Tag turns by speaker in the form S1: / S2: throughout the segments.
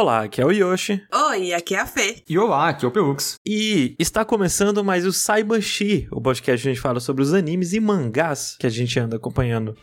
S1: Olá, aqui é o Yoshi.
S2: Oi, aqui é a Fê.
S3: E olá, aqui é o Pelux.
S1: E está começando mais o Saibanshi, o podcast que a gente fala sobre os animes e mangás que a gente anda acompanhando.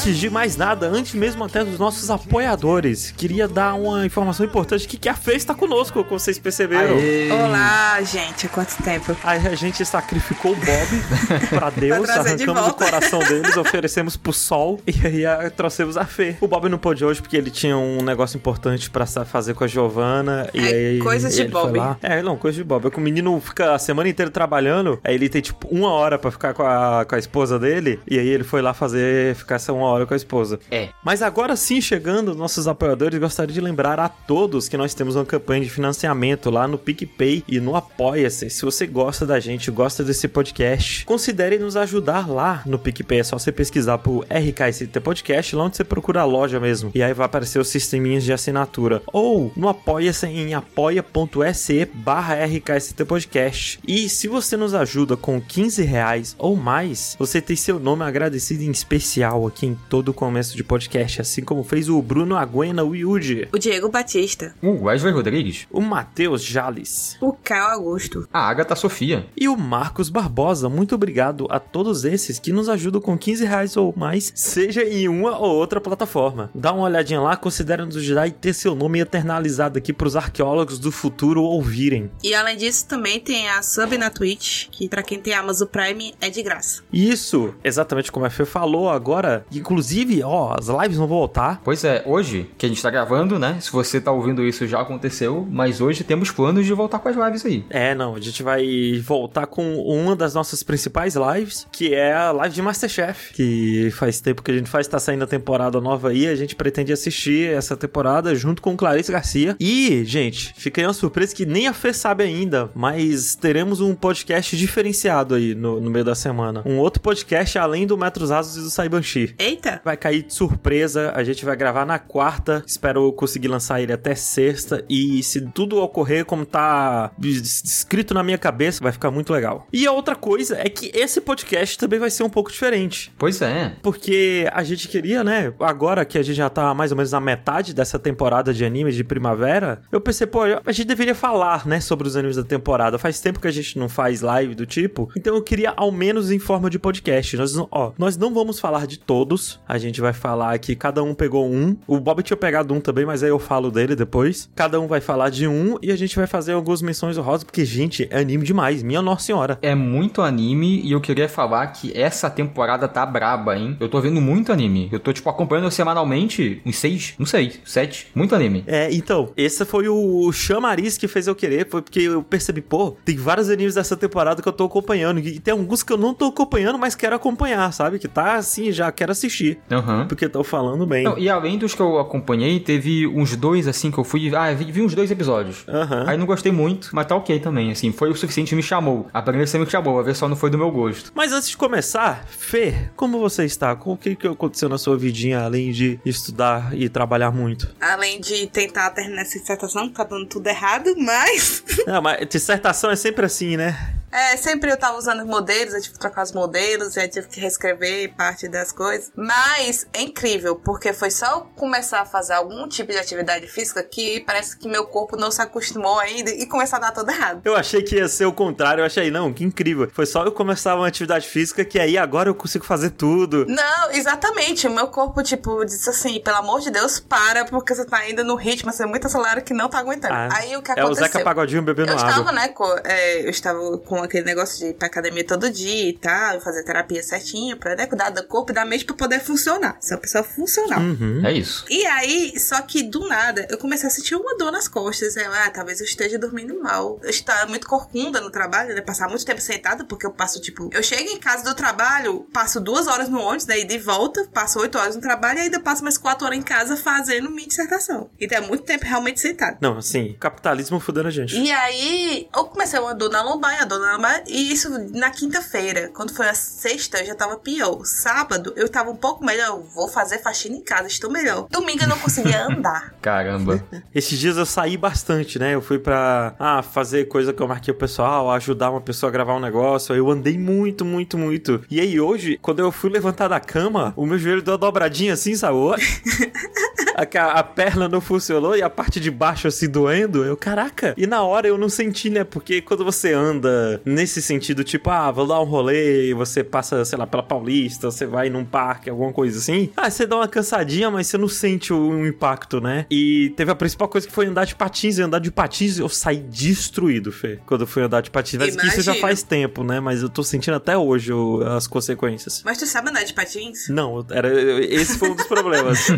S1: Antes de mais nada, antes mesmo até dos nossos apoiadores, queria dar uma informação importante que, que a Fê está conosco, como vocês perceberam.
S3: Aê.
S2: Olá, gente, há quanto tempo?
S1: A, a gente sacrificou o Bob pra Deus,
S2: Pra
S1: arrancamos o coração deles, oferecemos pro sol e aí a, trouxemos a Fê. O Bob não pôde hoje porque ele tinha um negócio importante pra sa- fazer com a Giovana. e
S2: É,
S1: aí
S2: coisas de Bob.
S1: É, não, coisa de Bob. É que o menino fica a semana inteira trabalhando, aí ele tem tipo uma hora pra ficar com a, com a esposa dele e aí ele foi lá fazer, ficar essa uma hora com a esposa.
S3: É.
S1: Mas agora sim, chegando, nossos apoiadores, gostaria de lembrar a todos que nós temos uma campanha de financiamento lá no PicPay e no Apoia-se. Se você gosta da gente, gosta desse podcast, considere nos ajudar lá no PicPay. É só você pesquisar por RKST Podcast, lá onde você procura a loja mesmo. E aí vai aparecer os sisteminhas de assinatura. Ou no Apoia-se em apoia.se barra RKST Podcast. E se você nos ajuda com 15 reais ou mais, você tem seu nome agradecido em especial aqui em todo o começo de podcast, assim como fez o Bruno Aguena Wilde,
S2: O Diego Batista.
S3: O Wesley Rodrigues.
S1: o Matheus Jales
S2: O Caio Augusto.
S3: A Agatha Sofia.
S1: e o Marcos Barbosa. Muito obrigado a todos esses que nos ajudam com 15 reais ou mais, seja em uma ou outra plataforma. Dá uma olhadinha lá, considere nos ajudar e ter seu nome eternalizado aqui pros arqueólogos do futuro ouvirem.
S2: E além disso, também tem a sub na Twitch, que pra quem tem Amazon Prime é de graça.
S1: Isso, exatamente como a Fê falou agora. Inclusive, ó, as lives vão voltar.
S3: Pois é, hoje, que a gente tá gravando, né? Se você tá ouvindo isso, já aconteceu. Mas hoje temos planos de voltar com as lives aí.
S1: É, não, a gente vai voltar com uma das nossas principais lives, que é a live de Masterchef, que faz tempo que a gente faz, tá saindo a temporada nova aí, a gente pretende assistir essa temporada junto com Clarice Garcia. E, gente, fica aí uma surpresa que nem a Fê sabe ainda, mas teremos um podcast diferenciado aí no, no meio da semana. Um outro podcast além do Metros Asos e do Saibanshi.
S2: Eita!
S1: Vai cair de surpresa, a gente vai gravar na quarta, espero conseguir lançar ele até sexta e se tudo ocorrer como tá es- escrito na minha cabeça, vai ficar muito legal. E a outra coisa é que esse podcast também vai ser um pouco diferente.
S3: Pois é.
S1: Porque a gente queria, né? Agora que a gente já tá mais ou menos na metade dessa temporada de animes de primavera, eu pensei, pô, a gente deveria falar, né, sobre os animes da temporada. Faz tempo que a gente não faz live do tipo, então eu queria ao menos em forma de podcast. Nós, não- ó, nós não vamos falar de todos, a gente vai falar que cada um pegou um. O Bob tinha pegado um também, mas aí eu falo dele depois. Cada um vai falar de um e a gente vai fazer algumas menções honrosas, porque, gente, é anime demais, minha nossa senhora.
S3: É muito anime e eu queria falar que essa temporada tá braba, hein? Eu tô vendo muito anime. Eu tô, tipo, acompanhando semanalmente uns seis, não sei, sete. Muito anime.
S1: É, então, esse foi o chamariz que fez eu querer, foi porque eu percebi, pô, tem vários animes dessa temporada que eu tô acompanhando, e tem alguns que eu não tô acompanhando, mas quero acompanhar, sabe? Que tá assim, já quero assistir,
S3: Aham.
S1: porque estão falando bem.
S3: Não, e além dos que eu acompanhei, teve uns dois, assim, que eu fui. Ah, vi, vi uns dois episódios.
S1: Aham.
S3: Aí não gostei muito, mas tá ok também, assim. Foi o suficiente, me chamou. A primeira você me chamou, a ver só não foi do meu gosto.
S1: Mas antes de começar, Fê, como você está? O que, que aconteceu na sua vidinha, além de estudar e trabalhar muito?
S2: Além de tentar terminar essa dissertação, tá dando tudo errado, mas.
S1: Não, mas dissertação é sempre assim, né?
S2: É, sempre eu tava usando modelos, eu tive que trocar os modelos, eu tive que reescrever parte das coisas. Mas é incrível, porque foi só eu começar a fazer algum tipo de atividade física que parece que meu corpo não se acostumou ainda e começou a dar tudo errado.
S1: Eu achei que ia ser o contrário, eu achei, não, que incrível. Foi só eu começar uma atividade física que aí agora eu consigo fazer tudo.
S2: Não, exatamente. O meu corpo, tipo, disse assim: pelo amor de Deus, para, porque você tá indo no ritmo, você é muito acelerado que não tá aguentando.
S1: Ah,
S2: Aí o que
S1: é o
S2: aconteceu?
S1: Zeca Pagodinho bebendo
S2: eu
S1: água.
S2: estava, né, com, é, eu estava com aquele negócio de ir pra academia todo dia e tal, fazer terapia certinho, pra né, cuidar do corpo e da mente pra poder funcionar. Ser uma pessoa funcional.
S1: Uhum.
S3: É isso.
S2: E aí, só que do nada, eu comecei a sentir uma dor nas costas. Eu, ah, talvez eu esteja dormindo mal. Eu estava muito corcunda no trabalho, né? Passar muito tempo sentada, porque eu passo, tipo... Eu chego em casa do trabalho, passo duas horas no ônibus, daí de volta, passo oito horas no trabalho e ainda passo mais quatro horas em casa fazendo minha dissertação. Então é muito tempo realmente sentado.
S1: Não, assim, capitalismo fudendo a gente.
S2: E aí, eu comecei uma dor na lombar, e a dor na cama. E isso na quinta-feira. Quando foi a sexta, eu já tava pior. Sábado, eu tava um pouco melhor. Vou fazer faxina em casa, estou melhor. Domingo eu não conseguia andar.
S3: Caramba.
S1: Esses dias eu saí bastante, né? Eu fui pra ah, fazer coisa que eu marquei o pessoal, ajudar uma pessoa a gravar um negócio. Eu andei muito, muito, muito. E aí hoje, quando eu fui levantar da cama, o meu joelho deu uma dobradinha assim, sabe? a, a perna não funcionou e a parte de baixo assim doendo. Eu, caraca. E na hora eu não senti, né? Porque quando você anda nesse sentido, tipo, ah, vou dar um rolê, você passa, sei lá, pela Paulista, você vai num parque, alguma coisa assim. Ah, você dá uma cansadinha, mas você não sente o, o impacto, né? E teve a principal coisa que foi andar de patins. E andar de patins eu saí destruído, Fê, quando eu fui andar de patins. Mas isso já faz tempo, né? Mas eu tô sentindo até hoje as consequências.
S2: Mas tu sabe andar de patins?
S1: Não, era, esse foi um dos problemas.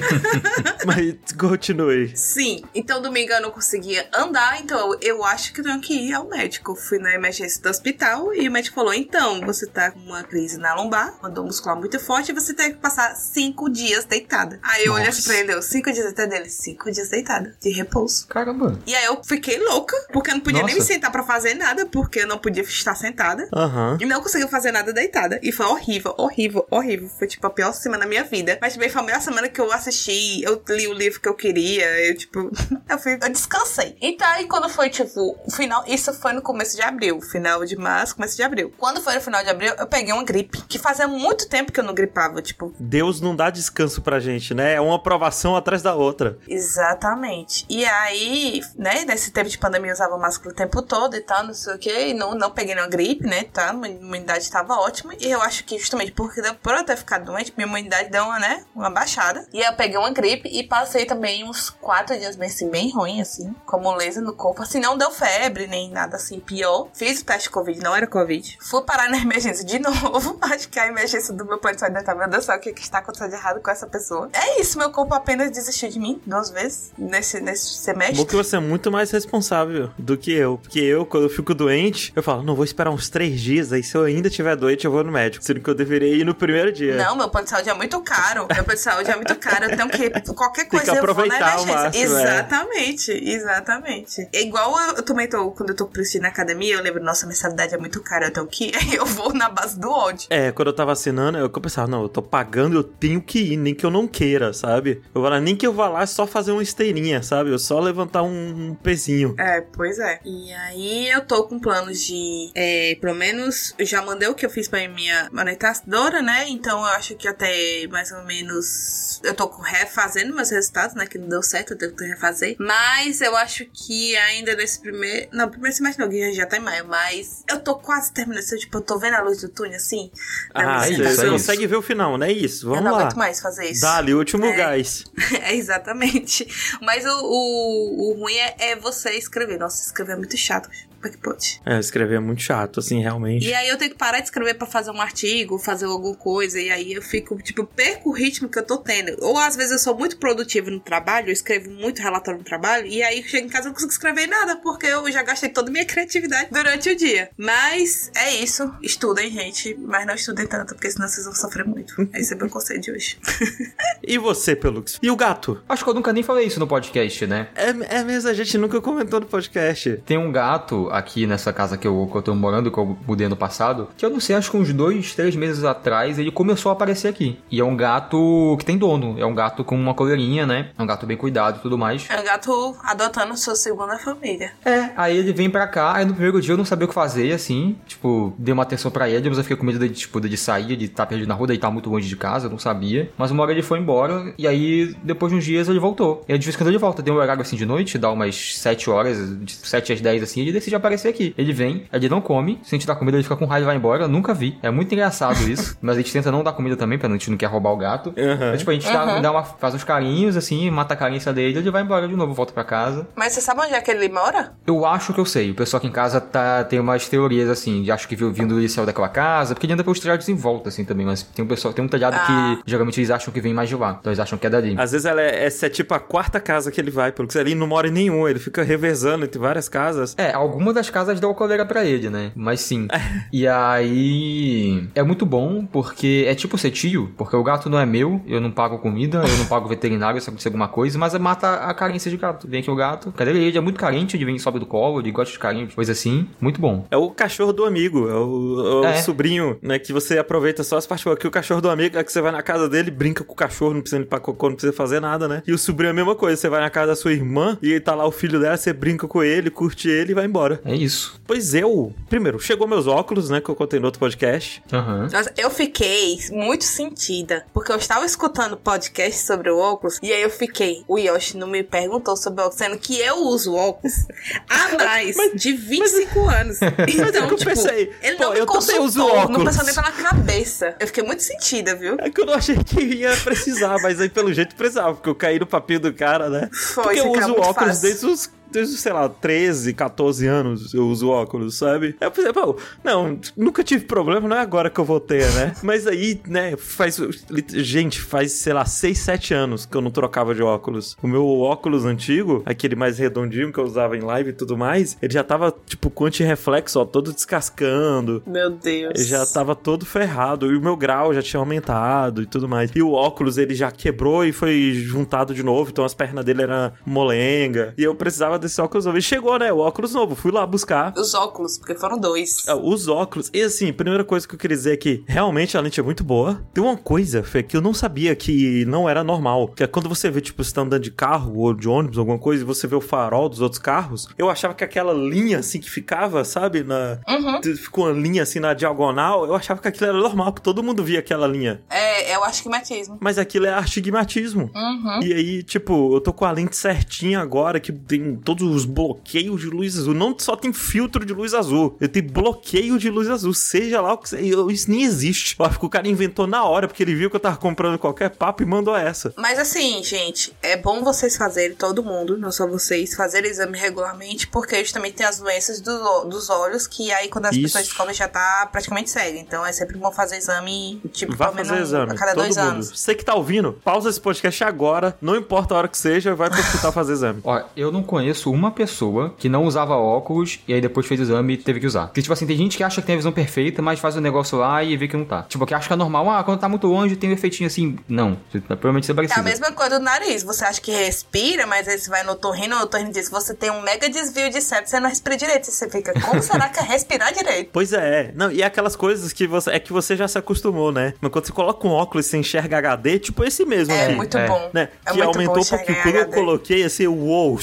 S1: Mas continue.
S2: Sim. Então, domingo eu não conseguia andar, então eu acho que eu tenho que ir ao médico. Fui na emergência do hospital e o médico falou: então, você tá com uma crise na lombar, uma dor muscular muito forte, e você tem que passar cinco dias deitada. Aí eu olhei assim pra ele, deu cinco dias até dele, cinco dias deitada, de repouso.
S3: Caramba.
S2: E aí eu fiquei louca, porque eu não podia Nossa. nem me sentar pra fazer nada, porque eu não podia estar sentada.
S1: Uhum.
S2: E não conseguia fazer nada deitada. E foi horrível, horrível, horrível. Foi tipo a pior semana da minha vida. Mas também foi a melhor semana que eu assisti, eu li o livro que eu queria, eu, tipo, eu, fui, eu descansei. Então, aí quando foi, tipo, o final, isso foi no começo de abril, final de março, começo de abril. Quando foi no final de abril, eu peguei uma gripe, que fazia muito tempo que eu não gripava, tipo.
S1: Deus não dá descanso pra gente, né? É uma aprovação atrás da outra.
S2: Exatamente. E aí, né, nesse tempo de pandemia eu usava máscara o tempo todo e tal, não sei o que, e não, não peguei nenhuma gripe, né, tá? A imunidade tava ótima. E eu acho que justamente porque por eu ter ficado doente, minha imunidade deu uma, né, uma baixada. E aí eu peguei uma gripe e passei também uns quatro dias bem assim, bem ruim, assim, com moleza no corpo. Assim, não deu febre, nem nada assim, pior. Fiz o teste de Covid, não era Covid. Fui parar na emergência de novo. Acho que a emergência do meu pai ainda tá, meu Deus do céu, o que, que está acontecendo de errado com essa pessoa? É isso, meu corpo apenas desistiu de mim duas vezes nesse, nesse semestre.
S1: Bom que você é muito mais responsável do que eu. Porque eu, quando eu fico doente, eu falo, não, vou esperar uns três dias, aí se eu ainda tiver doente, eu vou no médico. Sendo que eu deveria ir no primeiro dia.
S2: Não, meu plano de saúde é muito caro. Meu plano de saúde é muito caro. Eu tenho que. Qualquer coisa
S1: Tem que aproveitar
S2: eu vou
S1: na emergência.
S2: Máximo, é. exatamente, é. exatamente. É igual eu, eu também tô. Quando eu tô preciso na academia, eu lembro, nossa, a mensalidade é muito cara, eu tenho que eu vou na base do ódio.
S1: É, quando eu tava assinando, eu pensava, não, eu tô pagando, eu tenho que ir, nem que eu não queira, sabe? Eu vou nem que eu vá lá só fazer uma esteirinha, sabe? Eu só levantar um, um pezinho.
S2: É, pois é. E aí eu tô com planos de. É, pelo menos, eu já mandei o que eu fiz pra minha monetizadora, né? Então eu acho que até mais ou menos. Eu tô refazendo meus resultados, né? Que não deu certo, eu tenho que refazer. Mas eu acho que ainda nesse primeiro. Não, primeiro semestre não, já tá em maio. Mas eu tô quase terminando. Tipo, eu tô vendo a luz do túnel assim.
S1: Ah, isso, você consegue ver o final, né? Isso, vamos lá. Eu
S2: não
S1: lá.
S2: aguento mais fazer isso.
S1: Dá-lhe o último
S2: é,
S1: gás.
S2: É, exatamente. Mas o, o, o ruim é, é, você escrever. Nossa, escrever é muito chato. Como é que pode?
S1: É, escrever é muito chato, assim, realmente.
S2: E aí eu tenho que parar de escrever para fazer um artigo, fazer alguma coisa, e aí eu fico, tipo, perco o ritmo que eu tô tendo. Ou às vezes eu sou muito produtiva no trabalho, eu escrevo muito relatório no trabalho, e aí chego em casa e não consigo escrever nada, porque eu já gastei toda a minha criatividade durante o dia. Mas é isso. Estudem, gente, mas não estudem tanto, porque senão vocês vão sofrer muito. Esse é meu conselho de hoje.
S1: e você, Pelux? E o gato?
S3: Acho que eu nunca nem falei isso no podcast, né?
S1: É, é mesmo, a gente nunca comentou no podcast.
S3: Tem um gato aqui nessa casa que eu, que eu tô morando, que eu mudei ano passado, que eu não sei, acho que uns dois, três meses atrás ele começou a aparecer aqui. E é um gato que tem dono, é um gato com uma coleirinha, né? É um gato bem cuidado e tudo mais.
S2: É um gato adotando sua segunda família.
S3: É, aí ele vem pra cá, aí no primeiro dia eu não sabia o que fazer, assim, tipo, dei uma atenção pra ele, mas eu fiquei com medo de, tipo, de sair, de estar tá perdido na rua, de estar tá muito longe de casa, eu não sabia. Mas uma hora ele foi embora, e aí, depois de uns dias, ele voltou. E aí, de vez em quando ele volta, deu um horário assim de noite, dá umas 7 horas, de 7 às 10 assim, ele decide aparecer aqui. Ele vem, ele não come, se a gente dá comida, ele fica com raiva e vai embora. Eu nunca vi. É muito engraçado isso. mas a gente tenta não dar comida também, pra a gente não quer roubar o gato.
S1: Uhum.
S3: Mas, tipo, a gente uhum. dá, dá uma, faz uns carinhos, assim, mata a carência dele, ele vai embora de novo, volta pra casa.
S2: Mas você sabe onde é que ele mora?
S3: Eu acho que eu sei. O pessoal aqui em casa tá, tem umas teorias, assim, de acho que viu vindo ele saiu daquela casa, porque ele anda pelos telhados em volta, assim, também. Mas tem um pessoal, tem um telhado ah. que geralmente eles acham que vem mais de lá. Então eles acham que é dali.
S1: Às vezes ela é, essa é tipo a quarta casa que ele vai, porque ele não mora em nenhum, ele fica revezando entre várias casas.
S3: É, algumas uma das casas deu a coleira pra ele, né? Mas sim. e aí. É muito bom, porque é tipo ser tio, porque o gato não é meu, eu não pago comida, eu não pago veterinário se acontecer alguma coisa, mas mata a carência de gato. Vem aqui o gato, cadê ele? Ele é muito carente, ele vem sobe do colo, ele gosta de carinho, coisa assim. Muito bom.
S1: É o cachorro do amigo, é o, é o é. sobrinho, né? Que você aproveita só as partes. Que o cachorro do amigo é que você vai na casa dele, brinca com o cachorro, não precisa limpar cocô, não precisa fazer nada, né? E o sobrinho é a mesma coisa. Você vai na casa da sua irmã e tá lá o filho dela, você brinca com ele, curte ele e vai embora.
S3: É isso.
S1: Pois eu, primeiro, chegou meus óculos, né? Que eu contei no outro podcast.
S2: Uhum. eu fiquei muito sentida, porque eu estava escutando podcast sobre o óculos e aí eu fiquei, o Yoshi não me perguntou sobre o óculos, sendo que eu uso óculos há mais mas, de 25 mas, anos. Então,
S1: eu tipo, pensei, ele não pô,
S2: me
S1: eu consultou, uso óculos.
S2: não passou nem pela cabeça. Eu fiquei muito sentida, viu?
S1: É que eu não achei que ia precisar, mas aí pelo jeito precisava, porque eu caí no papinho do cara, né?
S2: Foi,
S1: porque eu uso óculos
S2: fácil.
S1: desde os desde, sei lá, 13, 14 anos eu uso óculos, sabe? Aí eu pensei, pô, não, nunca tive problema, não é agora que eu vou ter, né? Mas aí, né, faz. Gente, faz, sei lá, 6, 7 anos que eu não trocava de óculos. O meu óculos antigo, aquele mais redondinho que eu usava em live e tudo mais, ele já tava, tipo, com anti-reflexo, ó, todo descascando.
S2: Meu Deus.
S1: Ele já tava todo ferrado. E o meu grau já tinha aumentado e tudo mais. E o óculos, ele já quebrou e foi juntado de novo, então as pernas dele eram molenga. E eu precisava desse óculos novo. E chegou, né? O óculos novo. Fui lá buscar.
S2: Os óculos, porque foram dois.
S1: Ah, os óculos. E assim, primeira coisa que eu queria dizer é que realmente a lente é muito boa. Tem uma coisa, Fê, que eu não sabia que não era normal. Que é quando você vê, tipo, você tá andando de carro ou de ônibus, alguma coisa, e você vê o farol dos outros carros. Eu achava que aquela linha, assim, que ficava, sabe? Na...
S2: Uhum.
S1: Ficou uma linha, assim, na diagonal. Eu achava que aquilo era normal, que todo mundo via aquela linha.
S2: É, eu acho que matismo.
S1: Mas aquilo é astigmatismo.
S2: Uhum.
S1: E aí, tipo, eu tô com a lente certinha agora, que tem todos os bloqueios de luz azul. Não só tem filtro de luz azul, eu tenho bloqueio de luz azul. Seja lá o que seja. Isso nem existe. Eu acho que o cara inventou na hora, porque ele viu que eu tava comprando qualquer papo e mandou essa.
S2: Mas assim, gente, é bom vocês fazerem, todo mundo, não só vocês, fazerem exame regularmente, porque a gente também tem as doenças do, dos olhos, que aí quando as Isso. pessoas descobrem já tá praticamente cega. Então é sempre bom fazer exame, tipo,
S1: vai fazer exame.
S2: a cada todo dois
S1: mundo.
S2: anos.
S1: Você que tá ouvindo, pausa esse podcast agora, não importa a hora que seja, vai pro hospital fazer exame.
S3: Ó, eu não conheço uma pessoa que não usava óculos e aí depois fez o exame e teve que usar. Porque, tipo assim, tem gente que acha que tem a visão perfeita, mas faz o negócio lá e vê que não tá. Tipo, que acha que é normal, ah, quando tá muito longe tem um efeitinho assim. Não, provavelmente você parecido.
S2: É a mesma coisa do nariz. Você acha que respira, mas aí você vai no torrino, o torrino diz que você tem um mega desvio de septo, você não respira direito. Você fica, como será que é respirar direito?
S1: Pois é. Não, e aquelas coisas que você, é que você já se acostumou, né? Mas quando você coloca um óculos e você enxerga HD, tipo esse mesmo
S2: é
S1: aqui.
S2: Muito é muito bom.
S1: Né? É que aumentou porque quando eu coloquei, assim, uou,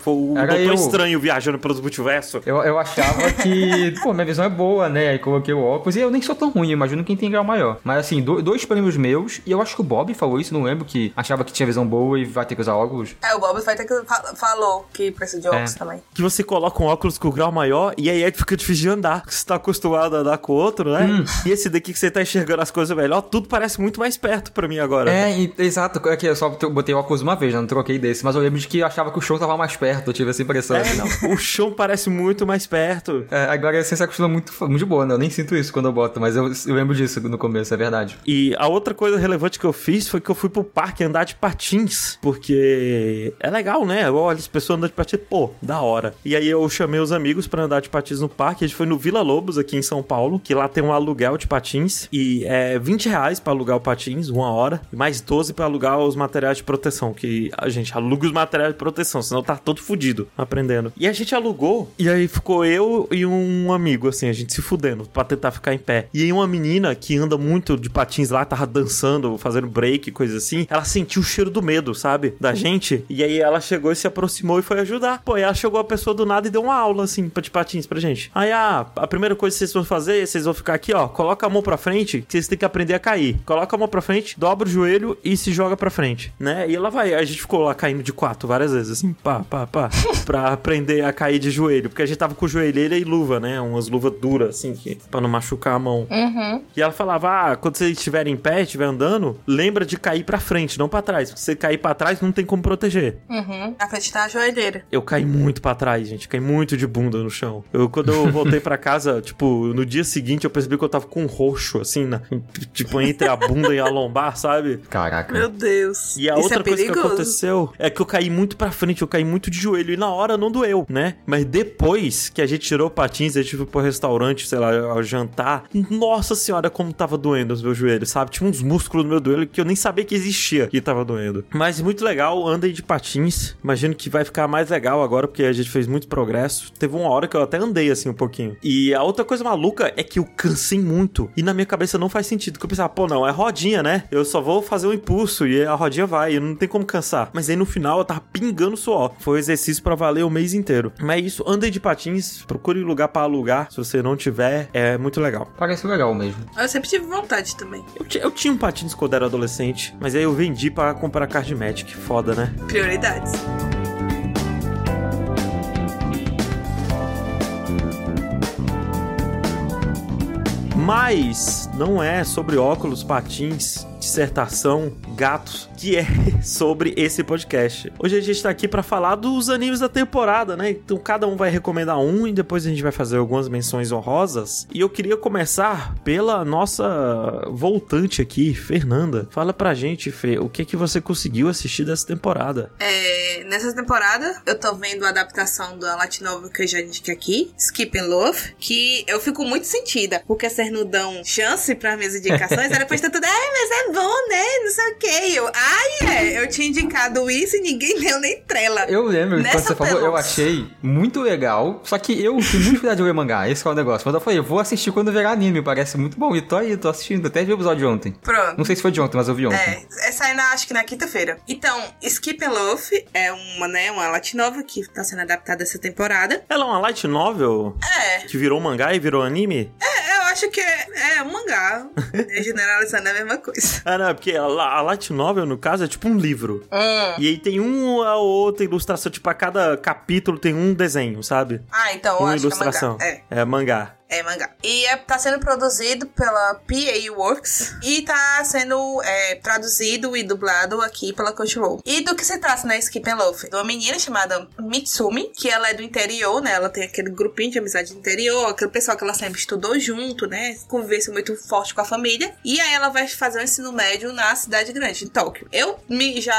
S1: foi o Doutor eu... Estranho viajando pelos multiversos.
S3: Eu, eu achava que, pô, minha visão é boa, né? Aí coloquei o óculos e eu nem sou tão ruim, imagino quem tem grau maior. Mas assim, do, dois prêmios meus, e eu acho que o Bob falou isso, não lembro, que achava que tinha visão boa e vai ter que usar óculos.
S2: É, o Bob vai ter que falou que precisa de óculos é. também.
S1: Que você coloca um óculos com grau maior e aí fica difícil de andar. Você tá acostumado a andar com o outro, né? Hum. E esse daqui que você tá enxergando as coisas melhor, tudo parece muito mais perto pra mim agora.
S3: É, e, exato. É que eu só botei o óculos uma vez, né? não troquei desse. Mas eu lembro de que eu achava que o chão tava mais perto, eu tive essa impressão.
S1: É, não, o chão parece muito mais perto.
S3: É, agora você se acostuma muito, muito boa, né? Eu nem sinto isso quando eu boto, mas eu, eu, lembro disso no começo, é verdade.
S1: E a outra coisa relevante que eu fiz foi que eu fui pro parque andar de patins, porque é legal, né? Olha, as pessoas andando de patins, pô, da hora. E aí eu chamei os amigos para andar de patins no parque, a gente foi no Vila Lobos, aqui em São Paulo, que lá tem um aluguel de patins, e é 20 reais pra alugar o patins, uma hora, e mais 12 para alugar os materiais de proteção, que a gente aluga os materiais de proteção, senão tá todo fudido aprendendo. E a gente alugou, e aí ficou eu e um amigo, assim, a gente se fudendo pra tentar ficar em pé. E aí uma menina que anda muito de patins lá, tava dançando, fazendo break, coisa assim, ela sentiu o cheiro do medo, sabe? Da gente. E aí ela chegou e se aproximou e foi ajudar. Pô, e ela chegou a pessoa do nada e deu uma aula, assim, de patins pra gente. Aí, ah, a primeira coisa que vocês vão fazer, vocês vão ficar aqui, ó, coloca a mão pra frente, que vocês têm que aprender a cair. Coloca a mão pra frente, dobra o joelho e se joga pra frente, né? E ela vai, a gente ficou lá caindo de quatro várias vezes, assim, pá, pá, pá, pra aprender a cair de joelho, porque a gente tava com joelheira e luva, né? Umas luvas duras, assim, que, pra não machucar a mão.
S2: Uhum.
S1: E ela falava: ah, quando você estiver em pé, estiver andando, lembra de cair pra frente, não pra trás. Se você cair pra trás, não tem como proteger.
S2: Uhum. Na frente tá a joelheira.
S1: Eu caí muito pra trás, gente. Caí muito de bunda no chão. Eu, quando eu voltei pra casa, tipo, no dia seguinte, eu percebi que eu tava com um roxo, assim, na, tipo, entre a bunda e a lombar, sabe?
S3: Caraca.
S2: Meu Deus.
S1: E a
S2: Isso
S1: outra
S2: é
S1: coisa que aconteceu é que eu caí muito pra frente, eu caí muito de de joelho e na hora não doeu, né? Mas depois que a gente tirou patins, a gente foi pro restaurante, sei lá, ao jantar, nossa senhora, como tava doendo os meus joelhos, sabe? Tinha uns músculos no meu joelho que eu nem sabia que existia que tava doendo. Mas muito legal, andei de patins. Imagino que vai ficar mais legal agora, porque a gente fez muito progresso. Teve uma hora que eu até andei assim um pouquinho. E a outra coisa maluca é que eu cansei muito. E na minha cabeça não faz sentido. Que eu pensava, pô, não, é rodinha, né? Eu só vou fazer um impulso e a rodinha vai. E não tem como cansar. Mas aí no final eu tava pingando suor. Foi exercício para valer o mês inteiro. Mas é isso, andei de patins, procure lugar para alugar. Se você não tiver, é muito legal.
S3: Parece legal mesmo.
S2: Eu sempre tive vontade também.
S1: Eu, eu tinha um patins quando era adolescente, mas aí eu vendi para comprar card Magic. Foda, né?
S2: Prioridades.
S1: Mas não é sobre óculos, patins, dissertação, gatos, que é sobre esse podcast. Hoje a gente tá aqui para falar dos animes da temporada, né? Então cada um vai recomendar um e depois a gente vai fazer algumas menções honrosas. E eu queria começar pela nossa voltante aqui, Fernanda. Fala pra gente, Fê, o que que você conseguiu assistir dessa temporada?
S2: É, nessa temporada, eu tô vendo a adaptação da Light Novel que eu já indiquei aqui, Skip and Love, que eu fico muito sentida, porque vocês não dão chance para minhas indicações, aí depois tá tudo, ai, mas é bom, né? Não sei o que. Eu, ai, é, eu tinha indicado isso e ninguém deu nem trela.
S3: Eu lembro que quando
S2: Nessa
S3: você falou, eu achei muito legal. Só que eu tenho muito cuidado de ler mangá. Esse é o negócio. Mas eu falei, eu vou assistir quando virar anime. Parece muito bom. E tô aí, tô assistindo. Até vi o episódio de ontem.
S2: Pronto.
S3: Não sei se foi de ontem, mas eu vi ontem.
S2: É, essa aí na, acho que na quinta-feira. Então, Skip and Love é uma, né, uma light novel que tá sendo adaptada essa temporada.
S1: Ela é uma light novel
S2: É,
S1: que virou mangá e virou anime?
S2: é, eu acho que é, é um mangá. É, Generalizando é a mesma coisa.
S1: Ah, não, é porque a, a light novel, no caso, é tipo um livro.
S2: Hum.
S1: E aí tem uma ou outra ilustração, tipo, a cada capítulo tem um desenho, sabe?
S2: Ah, então
S1: Uma ilustração.
S2: é mangá. É.
S1: É mangá.
S2: É mangá. E é, tá sendo produzido pela PA Works e tá sendo é, traduzido e dublado aqui pela Crunchyroll. E do que se trata, né, Skip and Love? De uma menina chamada Mitsumi, que ela é do interior, né? Ela tem aquele grupinho de amizade do interior, aquele pessoal que ela sempre estudou junto, né? Convivência muito forte com a família. E aí ela vai fazer o ensino médio na cidade grande, em Tóquio. Eu me já,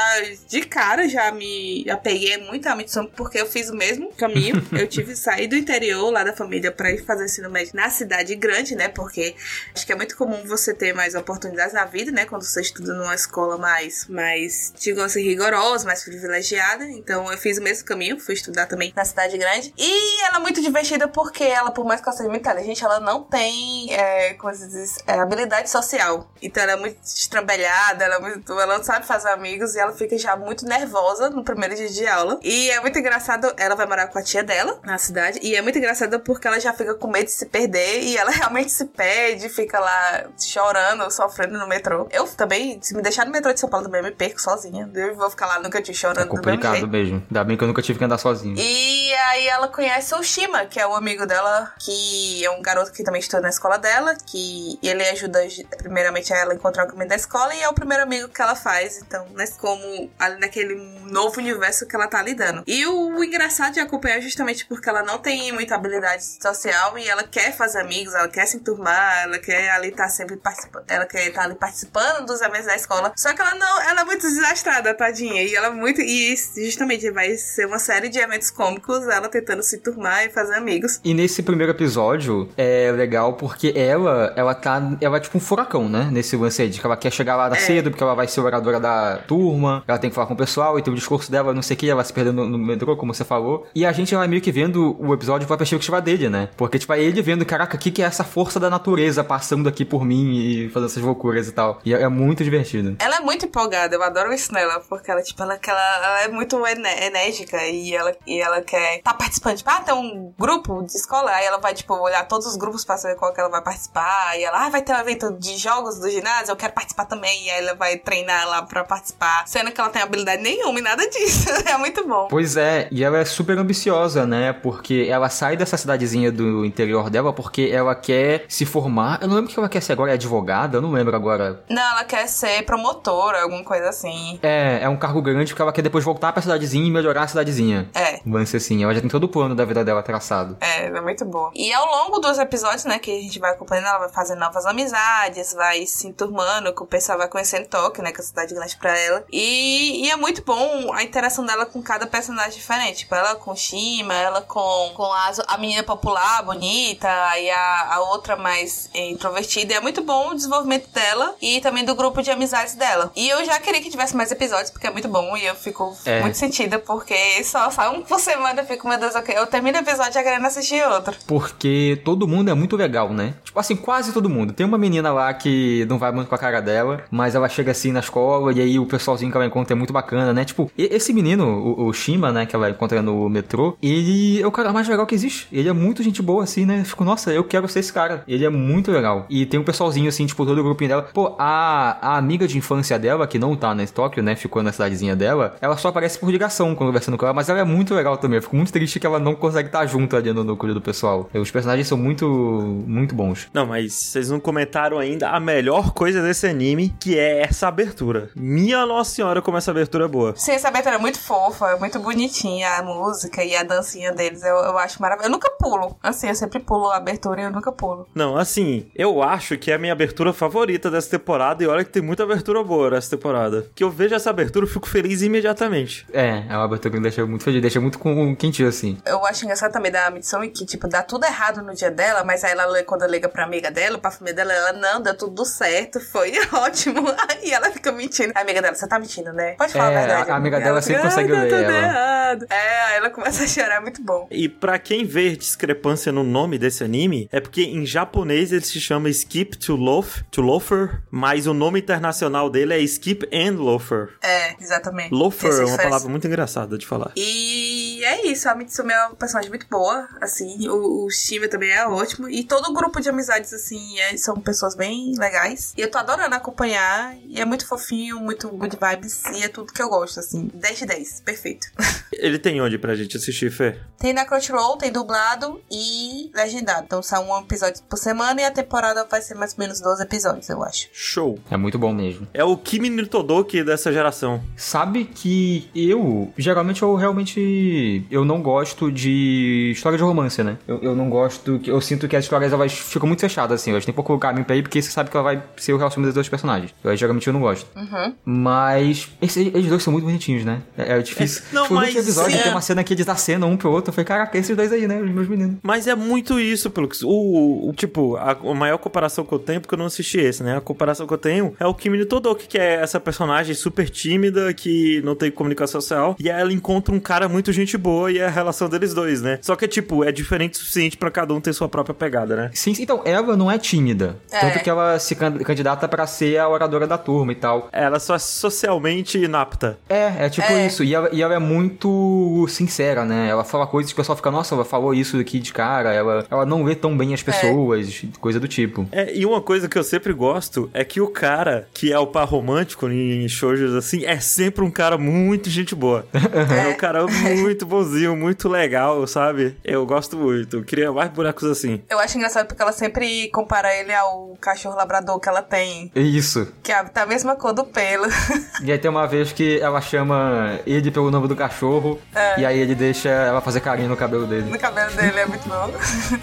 S2: de cara, já me apeguei muito a Mitsumi, porque eu fiz o mesmo caminho. eu tive que sair do interior lá da família pra ir fazer o ensino médio na cidade grande, né? Porque acho que é muito comum você ter mais oportunidades na vida, né? Quando você estuda numa escola mais, mais digamos assim, rigorosa, mais privilegiada. Então eu fiz o mesmo caminho, fui estudar também na cidade grande. E ela é muito divertida porque ela, por mais que ela seja muito inteligente, ela não tem, é, como se diz, é, habilidade social. Então ela é muito estrambelhada, ela, é muito, ela não sabe fazer amigos e ela fica já muito nervosa no primeiro dia de aula. E é muito engraçado, ela vai morar com a tia dela na cidade. E é muito engraçado porque ela já fica com medo de se perder e ela realmente se perde, fica lá chorando, sofrendo no metrô. Eu também, se me deixar no metrô de São Paulo também, eu me perco sozinha. Eu vou ficar lá cantinho
S3: É
S2: chorando do mesmo
S3: complicado mesmo. Ainda bem que eu nunca tive que andar sozinho.
S2: E aí ela conhece o Shima, que é o amigo dela, que é um garoto que também estuda na escola dela, que ele ajuda primeiramente a ela a encontrar o caminho da escola e é o primeiro amigo que ela faz, então, né, como ali naquele novo universo que ela tá lidando. E o engraçado de acompanhar é justamente porque ela não tem muita habilidade social e ela quer fazer amigos, ela quer se enturmar, ela quer ali estar sempre participando, ela quer estar ali participando dos eventos da escola. Só que ela não, ela é muito desastrada, tadinha, e ela é muito e justamente vai ser uma série de eventos cômicos, ela tentando se turmar e fazer amigos.
S3: E nesse primeiro episódio é legal porque ela, ela tá, ela é tipo um furacão, né? Nesse lance aí, de que ela quer chegar lá
S2: É.
S3: cedo, porque ela vai ser oradora da turma, ela tem que falar com o pessoal, e tem o discurso dela, não sei o que, ela se perdendo no, no metrô, como você falou. E a gente vai meio que vendo o episódio pela perspectiva dele, né? Porque, tipo, é ele vendo, caraca, o que, que é essa força da natureza passando aqui por mim e fazendo essas loucuras e tal. E é, é muito divertido.
S2: Ela é muito empolgada, eu adoro isso nela, porque ela, tipo, ela, ela, ela é muito ené- enérgica e ela, e ela quer tá participando. Tipo, ah, tem um grupo de escola, aí ela vai, tipo, olhar todos os grupos pra saber qual que ela vai participar. E ela, ah, vai ter um evento de jogos do ginásio, eu quero participar também. E aí ela vai treinar lá pra participar, sendo que ela tem habilidade nenhuma e nada disso. é muito bom.
S3: Pois é, e ela é super ambiciosa, né? Porque ela sai dessa cidadezinha do interior dela porque ela quer se formar. Eu não lembro o que ela quer ser agora, é advogada? Eu não lembro agora.
S2: Não, ela quer ser promotora, alguma coisa assim.
S3: É, é um cargo grande porque ela quer depois voltar pra cidadezinha e melhorar a cidadezinha.
S2: É.
S3: Ser assim, ela já tem todo o plano da vida dela traçado.
S2: É, é muito boa. E ao longo dos episódios, né, que a gente vai acompanhando, ela vai fazendo novas amizades, vai se enturmando, que o pessoal vai conhecendo Tóquio, né, que é a cidade grande pra ela. E, e é muito bom a interação dela com cada personagem diferente. Tipo, ela com Shima, ela com, com a, a menina popular, bonita, e a, a outra mais introvertida. E é muito bom o desenvolvimento dela e também do grupo de amizades dela. E eu já queria que tivesse mais episódios, porque é muito bom e eu fico
S3: É.
S2: muito sentida, porque só sai um por semana eu fico, meu Deus, ok. Eu termino o episódio já querendo assistir outro.
S3: Porque todo mundo é muito legal, né? Tipo assim, quase todo mundo. Tem uma menina lá que não vai muito com a cara dela, mas ela chega assim na escola e aí o pessoalzinho que ela encontra é muito bacana, né? Tipo, esse menino, o, o Shima, né, que ela encontra no metrô, ele é o cara mais legal que existe. Ele é muito gente boa, assim, né? Fico, nossa, eu quero ser esse cara. Ele é muito legal. E tem um pessoalzinho, assim, tipo, todo o grupinho dela. Pô, a, a amiga de infância dela, que não tá na Tóquio, né? Ficou na cidadezinha dela, ela só aparece por ligação conversando com ela, mas ela é muito legal também. Eu fico muito triste que ela não consegue estar junto ali no núcleo do pessoal. Os personagens são muito, muito bons.
S1: Não, mas vocês não comentaram ainda a melhor coisa desse anime, que é essa abertura. Minha Nossa Senhora, como essa abertura é boa.
S2: Sim, essa abertura é muito fofa, é muito bonitinha a música e a dancinha deles. Eu, eu acho maravilhoso. Eu nunca pulo. Assim, eu sempre pulo a abertura e eu nunca pulo.
S1: Não, assim, eu acho que é a minha abertura favorita dessa temporada, e olha que tem muita abertura boa nessa temporada. Que eu vejo essa abertura, eu fico feliz imediatamente.
S3: É, é uma abertura que me deixa muito feliz, deixa muito com quentinho, assim.
S2: Eu acho engraçado também da Mitsumi que, tipo, dá tudo errado no dia dela, mas aí ela, quando liga pra amiga dela, pra família dela, ela, não, deu tudo certo, foi ótimo. Aí ela fica mentindo. A amiga dela, você tá mentindo, né? Pode falar
S3: É,
S2: a verdade.
S3: a amiga
S2: Ela
S3: dela sempre consegue
S2: "Ai, deu
S3: ler
S2: tudo
S3: ela."
S2: errado. É, aí ela começa a chorar, muito bom.
S1: E pra quem vê discrepância no nome desse anime, é porque em japonês ele se chama Skip to Loaf, to Loafer, mas o nome internacional dele é Skip and Loafer.
S2: É, exatamente.
S1: Loafer é uma
S2: diferença.
S1: palavra muito engraçada de falar.
S2: E é isso, a Mitsumi é uma personagem muito boa, assim, o, o Shiva também é ótimo, e todo o grupo de amizades, assim, é- são pessoas bem legais, e eu tô adorando acompanhar, e é muito fofinho, muito good vibes, e é tudo que eu gosto, assim, 10 de 10, perfeito.
S1: Ele tem onde pra gente assistir, Fê?
S2: tem na Crunchyroll, tem dublado e legendado, então são um episódio por semana, e a temporada vai ser mais ou menos 12 episódios, eu acho.
S1: Show.
S3: É muito bom mesmo.
S1: É o Kimi no Todoki dessa geração.
S3: Sabe que eu, geralmente eu realmente, eu não gosto de história de romance, né? Eu, eu não gosto, eu sinto que as histórias elas ficam muito fechadas, assim, elas têm pouco caminho pra ir, porque você sabe que ela vai ser o relacionamento dos dois personagens. Eu, geralmente eu não gosto.
S2: Uhum.
S3: Mas, esses, eles dois são muito bonitinhos, né? É, é difícil.
S1: É, não,
S3: no
S1: mas
S3: episódio
S1: sim,
S3: tem
S1: é.
S3: uma cena que eles acenam um pro outro, eu falei, caraca, esses dois aí, né? Os meus meninos.
S1: Mas é muito isso, pelo que. O, o- tipo, a, a maior comparação que eu tenho, porque eu não assisti esse, né? A comparação que eu tenho é o Kimi no Todoki, que é essa personagem super tímida, que não tem comunicação social. E aí ela encontra um cara muito gente boa e é a relação deles dois, né? Só que, tipo, é diferente o suficiente pra cada um ter sua própria pegada, né?
S3: Sim, então, ela não é tímida.
S2: É.
S3: Tanto que ela se can- candidata pra ser a oradora da turma e tal.
S1: Ela só é socialmente inapta.
S3: É, é tipo
S2: É.
S3: isso. E ela, e ela é muito sincera, né? Ela fala coisas que o pessoal fica, nossa, ela falou isso aqui de cara. Ela, ela não vê tão bem as pessoas, coisa do tipo.
S1: É, e uma coisa que eu sempre gosto é que o cara que é o par romântico em shoujos assim é sempre um cara muito gente boa. É um cara muito bonzinho, muito legal, sabe? Eu gosto muito. Eu queria mais bonecos assim.
S2: Eu acho engraçado porque ela sempre compara ele ao cachorro labrador que ela tem,
S3: É isso.
S2: que é tá a mesma cor do pelo.
S3: E aí tem uma vez que ela chama ele pelo nome do cachorro.
S2: É.
S3: E aí ele deixa ela fazer carinho no cabelo dele.
S2: no cabelo dele é muito bom.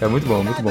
S3: É muito bom, muito bom.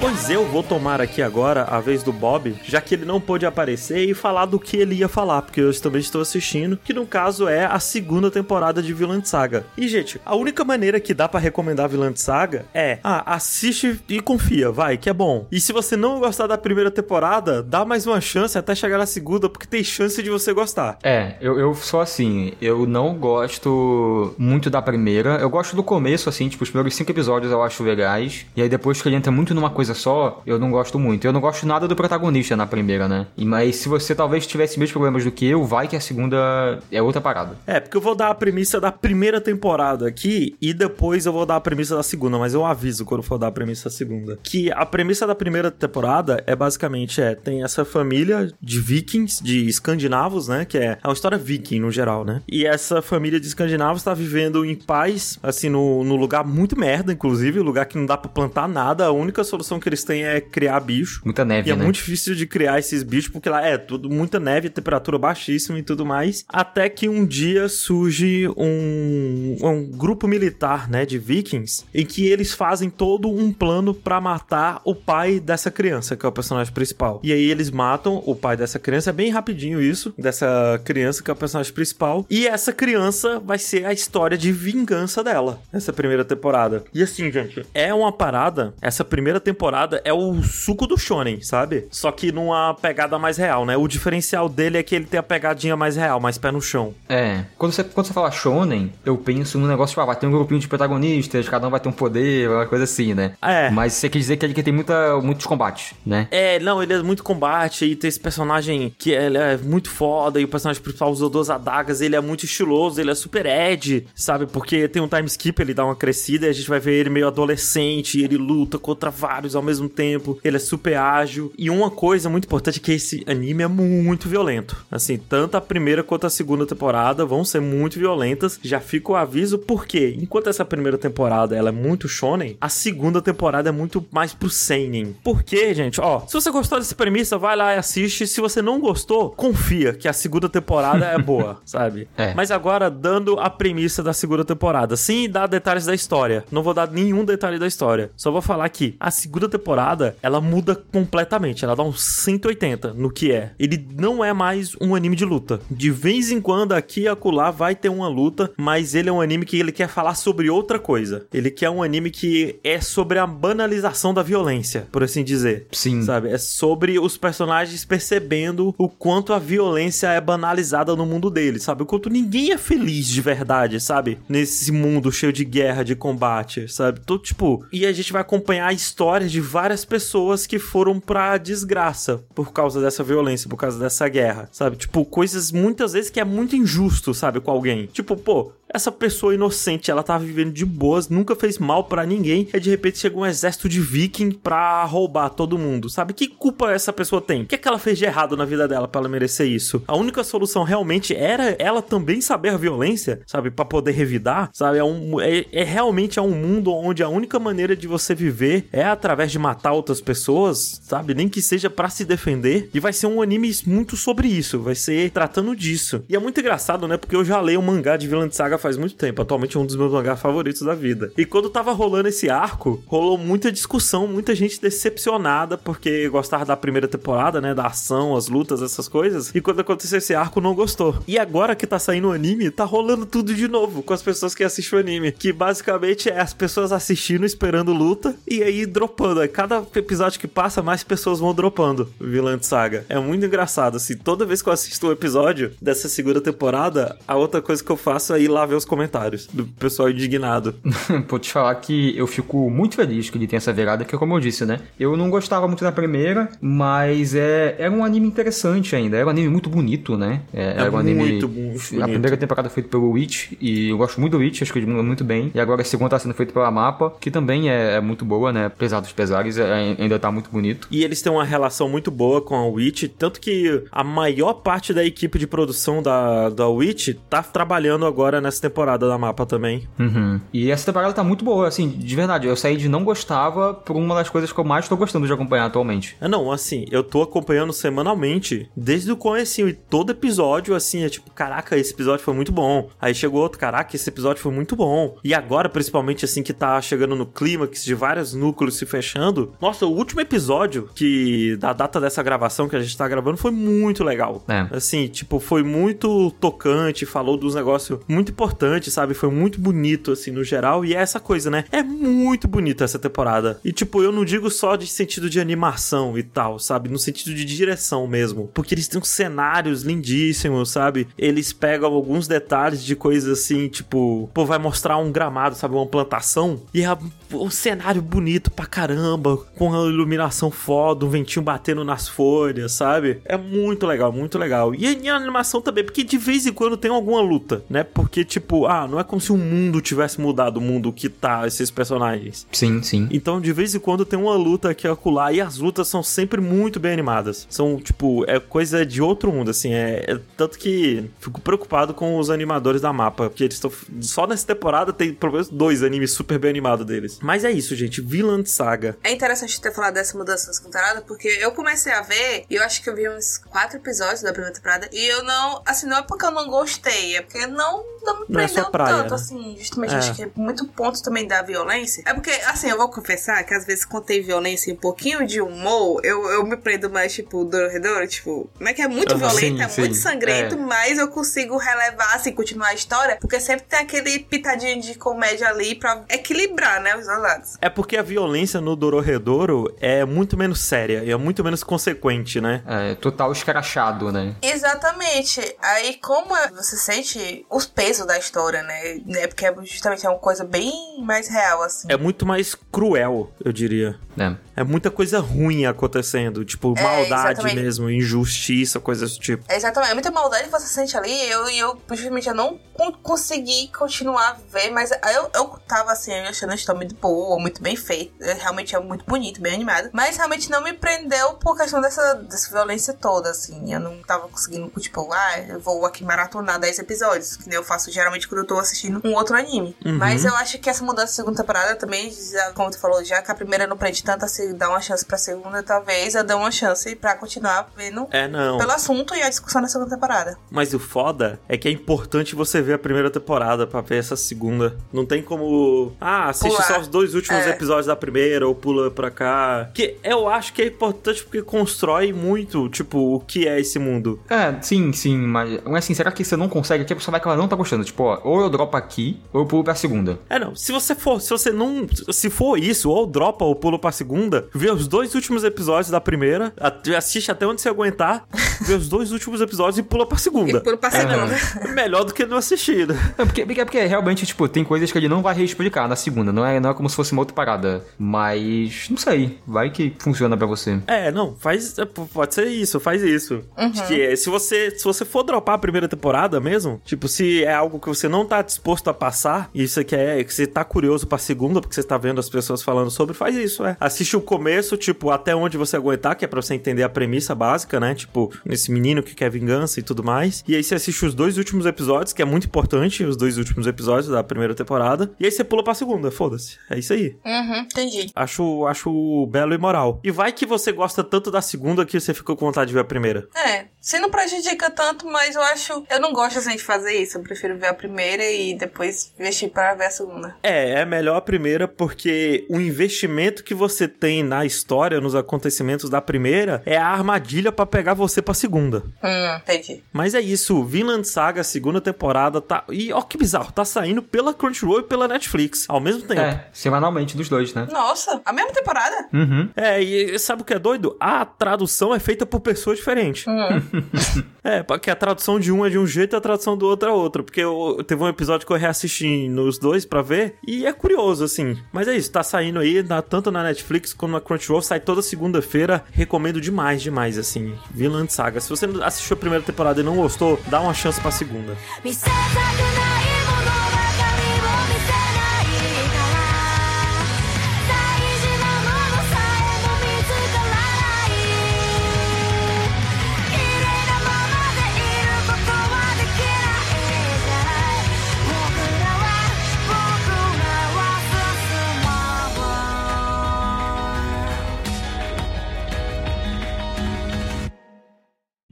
S1: Pois eu vou tomar aqui agora a vez do Bob, já que ele não pôde aparecer e falar do que ele ia falar, porque eu também estou assistindo, que no caso é a segunda temporada de Vilã Saga. E gente, a única maneira que dá pra recomendar Vilã Saga é, ah, assiste e confia, vai, que é bom. E se você não gostar da primeira temporada, dá mais uma chance até chegar na segunda, porque tem chance de você gostar.
S3: É, eu, eu sou assim, eu não gosto muito da primeira. Eu gosto do começo, assim, tipo, os primeiros cinco episódios eu acho legais. E aí depois que ele entra muito numa coisa coisa só, eu não gosto muito. Eu não gosto nada do protagonista na primeira, né? Mas se você talvez tivesse mesmos problemas do que eu, vai que a segunda é outra parada.
S1: É, porque eu vou dar a premissa da primeira temporada aqui e depois eu vou dar a premissa da segunda, mas eu aviso quando for dar a premissa da segunda. Que a premissa da primeira temporada é basicamente é, tem essa família de vikings, de escandinavos, né, que é, é uma história viking no geral, né? E essa família de escandinavos tá vivendo em paz, assim, no, no lugar muito merda, inclusive, lugar que não dá pra plantar nada, a única solução que eles têm é criar bicho.
S3: Muita neve,
S1: E é
S3: né?
S1: muito difícil de criar esses bichos, porque lá é tudo muita neve, temperatura baixíssima e tudo mais. Até que um dia surge um, um grupo militar, né, de vikings, em que eles fazem todo um plano pra matar o pai dessa criança, que é o personagem principal. E aí eles matam o pai dessa criança, é bem rapidinho isso, dessa criança que é o personagem principal. E essa criança vai ser a história de vingança dela, essa primeira temporada. E assim, gente, é uma parada, essa primeira temporada é o suco do shonen, sabe? Só que numa pegada mais real, né? O diferencial dele é que ele tem a pegadinha mais real, mais pé no chão.
S3: É. Quando você, quando você fala shonen, eu penso num negócio, tipo, ah, vai ter um grupinho de protagonistas, cada um vai ter um poder, uma coisa assim, né?
S1: É.
S3: Mas você quer dizer que ele tem muita, muitos combates, né?
S1: É, não, ele é muito combate e tem esse personagem que ele é muito foda e o personagem principal usou duas adagas, ele é muito estiloso, ele é super Ed, sabe? Porque tem um time skip, ele dá uma crescida e a gente vai ver ele meio adolescente, ele luta contra vários ao mesmo tempo, ele é super ágil. E uma coisa muito importante é que esse anime é muito violento. Assim, tanto a primeira quanto a segunda temporada vão ser muito violentas. Já fica o aviso porque enquanto essa primeira temporada ela é muito shonen, a segunda temporada é muito mais pro seinen. Por quê, gente? Ó, se você gostou dessa premissa, vai lá e assiste. Se você não gostou, confia que a segunda temporada é boa, sabe?
S3: É.
S1: Mas agora dando a premissa da segunda temporada, sem dar detalhes da história. Não vou dar nenhum detalhe da história. Só vou falar que a segunda temporada, ela muda completamente. Ela dá um 180 no que é. Ele não é mais um anime de luta. De vez em quando, aqui e acolá, vai ter uma luta, mas ele é um anime que ele quer falar sobre outra coisa. Ele quer um anime que é sobre a banalização da violência, por assim dizer.
S3: Sim.
S1: Sabe? É sobre os personagens percebendo o quanto a violência é banalizada no mundo deles, sabe? O quanto ninguém é feliz de verdade, sabe? Nesse mundo cheio de guerra, de combate, sabe? Tô, tipo... E a gente vai acompanhar histórias de várias pessoas que foram pra desgraça por causa dessa violência, por causa dessa guerra, sabe? Tipo, coisas muitas vezes que é muito injusto, sabe? Com alguém. Tipo, pô, essa pessoa inocente, ela tava vivendo de boas, nunca fez mal pra ninguém, e de repente chegou um exército de viking pra roubar todo mundo, sabe? Que culpa essa pessoa tem? O que é que ela fez de errado na vida dela pra ela merecer isso? A única solução realmente era ela também saber a violência, sabe? Pra poder revidar, sabe? É, um, é, é realmente é um mundo onde a única maneira de você viver é através de matar outras pessoas, sabe? Nem que seja pra se defender. E vai ser um anime muito sobre isso, vai ser tratando disso. E é muito engraçado, né? Porque eu já leio o mangá de Vilã de Faz muito tempo. Atualmente é um dos meus mangás favoritos da vida. E quando tava rolando esse arco, rolou muita discussão, muita gente decepcionada porque gostava da primeira temporada, né? Da ação, as lutas, essas coisas. E quando aconteceu esse arco, não gostou. E agora que tá saindo o anime, tá rolando tudo de novo com as pessoas que assistem o anime. Que basicamente é as pessoas assistindo, esperando luta e aí dropando. Cada episódio que passa, mais pessoas vão dropando Vilã de Saga. É muito engraçado, assim. Toda vez que eu assisto um episódio dessa segunda temporada, a outra coisa que eu faço é ir lá ver os comentários do pessoal indignado.
S3: Vou te falar que eu fico muito feliz que ele tenha essa virada, que como eu disse, né? Eu não gostava muito da primeira, mas é, era um anime interessante ainda. Era um anime muito bonito, né? É, era um anime.
S1: muito, muito
S3: A
S1: bonito.
S3: primeira temporada foi feita pelo Witch, e eu gosto muito do Witch, acho que ele manda muito bem. E agora a segunda tá sendo feita pela Mapa, que também é, é muito boa, né? Apesar dos pesares, é- ainda tá muito bonito.
S1: E eles têm uma relação muito boa com a Witch, tanto que a maior parte da equipe de produção da, da Witch tá trabalhando agora nessa temporada da mapa também.
S3: Uhum. E essa temporada tá muito boa, assim, de verdade. Eu saí de não gostava por uma das coisas que eu mais tô gostando de acompanhar atualmente.
S1: Ah, não, assim, eu tô acompanhando semanalmente, desde o comecinho, e todo episódio, assim, é tipo, caraca, esse episódio foi muito bom. Aí chegou outro, caraca, esse episódio foi muito bom. E agora, principalmente, assim, que tá chegando no clímax de vários núcleos se fechando. Nossa, o último episódio, que da data dessa gravação que a gente tá gravando, foi muito legal.
S3: É.
S1: Assim, tipo, foi muito tocante, falou dos negócios muito importante, sabe? Foi muito bonito, assim, no geral. E é essa coisa, né? É muito bonita essa temporada. E, tipo, eu não digo só de sentido de animação e tal, sabe? No sentido de direção mesmo. Porque eles têm uns cenários lindíssimos, sabe? Eles pegam alguns detalhes de coisas assim, tipo, pô, vai mostrar um gramado, sabe? Uma plantação. E é um cenário bonito pra caramba, com a iluminação foda, um ventinho batendo nas folhas, sabe? É muito legal, muito legal. E a, animação também, porque de vez em quando tem alguma luta, né? Porque, tipo, ah, não é como se o mundo tivesse mudado, o mundo que tá esses personagens.
S3: Sim, sim.
S1: Então, de vez em quando tem uma luta aqui acolá, e as lutas são sempre muito bem animadas. São, tipo, é coisa de outro mundo, assim. É, é tanto que fico preocupado com os animadores da mapa, porque eles estão. Só nessa temporada tem pelo menos dois animes super bem animados deles. Mas é isso, gente. Vinland Saga.
S2: É interessante ter falado dessa mudança nessa temporada, porque eu comecei a ver, e eu acho que eu vi uns quatro episódios da primeira temporada, e eu não. Assim, não é porque eu não gostei, é porque não, não me
S1: Não é praia,
S2: tanto,
S1: né?
S2: assim. Justamente,
S1: É.
S2: acho que é muito ponto também da violência. É porque, assim, eu vou confessar que às vezes quando tem violência e um pouquinho de humor, eu, eu me prendo mais, tipo, do redor, tipo, não é que é muito
S1: Aham.
S2: violento,
S3: Sim,
S2: é
S3: sim.
S2: muito sangrento,
S3: É.
S2: mas eu consigo relevar, assim, continuar a história, porque sempre tem aquele pitadinho de comédia ali pra equilibrar, né, os dois lados.
S1: É porque a violência no Dororedoro é muito menos séria e é muito menos consequente, né?
S3: É, total escrachado, né?
S2: Exatamente. Aí, como é- você sente os pesos da história, né? É porque é justamente é uma coisa bem mais real, assim.
S1: É muito mais cruel, eu diria.
S3: É.
S1: É muita coisa ruim acontecendo, tipo,
S2: É,
S1: maldade
S2: exatamente.
S1: mesmo, injustiça, coisas do tipo.
S2: É exatamente, é muita maldade que você sente ali. E eu, eu, justamente, eu não con- consegui continuar a ver, mas eu, eu tava assim, achando a história muito boa, muito bem feita. É, Realmente é muito bonito, bem animado. Mas realmente não me prendeu por questão dessa, dessa violência toda, assim. Eu não tava conseguindo, tipo, ah, eu vou aqui maratonar 10 episódios, que nem eu faço geralmente quando eu tô assistindo um outro anime.
S1: Uhum.
S2: Mas eu acho que essa mudança da segunda temporada também, já, como tu falou, já que a primeira não prende tanto, assim, dá uma chance pra segunda, talvez eu dê uma chance pra continuar vendo
S1: É, não.
S2: pelo assunto e a discussão da segunda temporada.
S1: Mas o foda é que é importante você ver a primeira temporada pra ver essa segunda. Não tem como. Ah, assiste
S2: Pular.
S1: só os dois últimos
S2: É.
S1: episódios da primeira ou pula pra cá. Que eu acho que é importante porque constrói muito, tipo, o que é esse mundo.
S3: É, sim, sim, mas mas assim, será que você não consegue? Aqui a pessoa vai que ela não tá gostando. Tipo, ó, ou eu dropo aqui, ou eu pulo pra segunda.
S1: É, não. Se você for, se você não. Se for isso, ou dropa ou pula pra segunda, vê os dois últimos episódios da primeira, assiste até onde você aguentar, vê os dois últimos episódios e pula pra
S2: E
S1: segunda.
S2: por pra segunda.
S1: É melhor do que não assistir, né?
S3: É porque, porque, porque realmente, tipo, tem coisas que ele não vai reexplicar na segunda. Não é, não é como se fosse uma outra parada. Mas, não sei. Vai que funciona pra você.
S1: É, não, faz. é, Pode ser isso, faz isso. Acho que é, se você se você for dropar a primeira temporada mesmo, tipo, se é algo que você não tá disposto a passar, e você quer, que você tá curioso pra segunda, porque você tá vendo as pessoas falando sobre, faz isso, é. Assiste o começo, tipo, até onde você aguentar, que é pra você entender a premissa básica, né? Tipo, nesse menino que quer vingança e tudo mais. E aí você assiste os dois últimos episódios, que é muito importante, os dois últimos episódios da primeira temporada. E aí você pula pra segunda, foda-se. É isso aí.
S2: Uhum, entendi.
S1: Acho, acho belo e moral. E vai que você gosta tanto da segunda que você ficou com vontade de ver a primeira.
S2: É, se não prejudica tanto, mas eu acho. Eu não gosto assim de fazer isso. Eu prefiro ver a primeira e depois investir pra ver a segunda.
S1: É, é melhor a primeira porque o investimento que você tem na história, nos acontecimentos da primeira, é a armadilha pra pegar você pra segunda.
S2: Hum, entendi.
S1: Mas é isso, Vinland Saga, segunda temporada, tá. E ó que bizarro, tá saindo pela Crunchyroll e pela Netflix ao mesmo tempo.
S3: É, semanalmente dos dois, né?
S2: Nossa, a mesma temporada?
S3: Uhum.
S1: É, e sabe o que é doido? A tradução é feita por pessoas diferentes. é, porque a tradução de um é de um jeito e a tradução do outro é outra. Porque eu, teve um episódio que eu reassisti nos dois pra ver e é curioso, assim. Mas é isso, tá saindo aí, na- tanto na Netflix como na Crunchyroll, sai toda segunda-feira. Recomendo demais, demais, assim. Vinland Saga. Se você assistiu a primeira temporada e não gostou, dá uma chance pra segunda.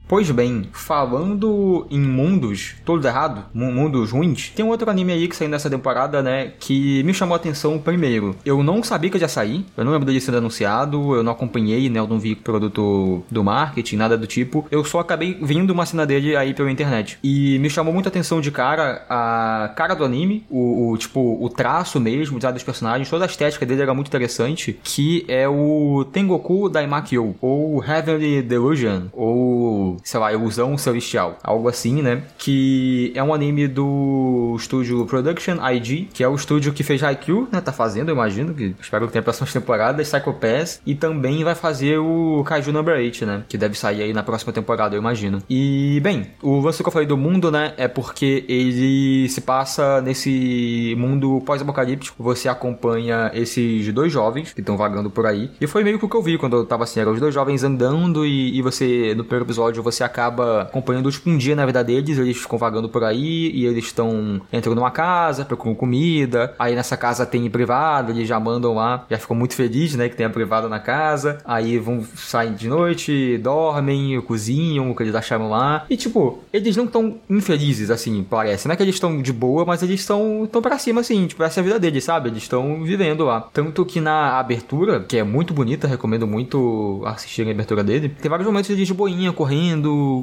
S3: Pois bem, falando em mundos todos errados, mu- mundos ruins, tem outro anime aí que saiu nessa temporada, né, que me chamou a atenção primeiro. Eu não sabia que ia sair, eu não lembro dele sendo anunciado, eu não acompanhei, né, eu não vi produto do marketing, nada do tipo. Eu só acabei vendo uma cena dele aí pela internet. E me chamou muita atenção de cara a cara do anime, o, o, tipo, o traço mesmo, dos personagens, toda a estética dele era muito interessante, que é o Tengoku Daimakyo, ou Heavenly Delusion, ou, sei lá, Ilusão Celestial, algo assim, né? Que é um anime do estúdio Production IG, que é o estúdio que fez Haikyuu, né? Tá fazendo, eu imagino, que espero que tenha próximas temporadas, Psycho Pass, e também vai fazer o Kaiju Number 8, né? Que deve sair aí na próxima temporada, eu imagino. E, bem, o lance que eu falei do mundo, né? É porque ele se passa nesse mundo pós-apocalíptico. Você acompanha esses dois jovens que estão vagando por aí. E foi meio que o que eu vi quando eu tava assim, eram os dois jovens andando e, e você, no primeiro episódio, você acaba acompanhando tipo, um dia na vida deles, eles ficam vagando por aí e eles estão entrando numa casa, procuram comida. Aí nessa casa tem privada, eles já mandam lá, já ficam muito felizes, né, que tem a privada na casa. Aí vão sair de noite, dormem, cozinham o que eles acharam lá. E tipo, eles não estão infelizes, assim, parece. Não é que eles estão de boa, mas eles estão tão pra cima, assim, tipo, essa é a vida deles, sabe? Eles estão vivendo lá. Tanto que na abertura, que é muito bonita, recomendo muito assistir a abertura dele, tem vários momentos de boinha, correndo,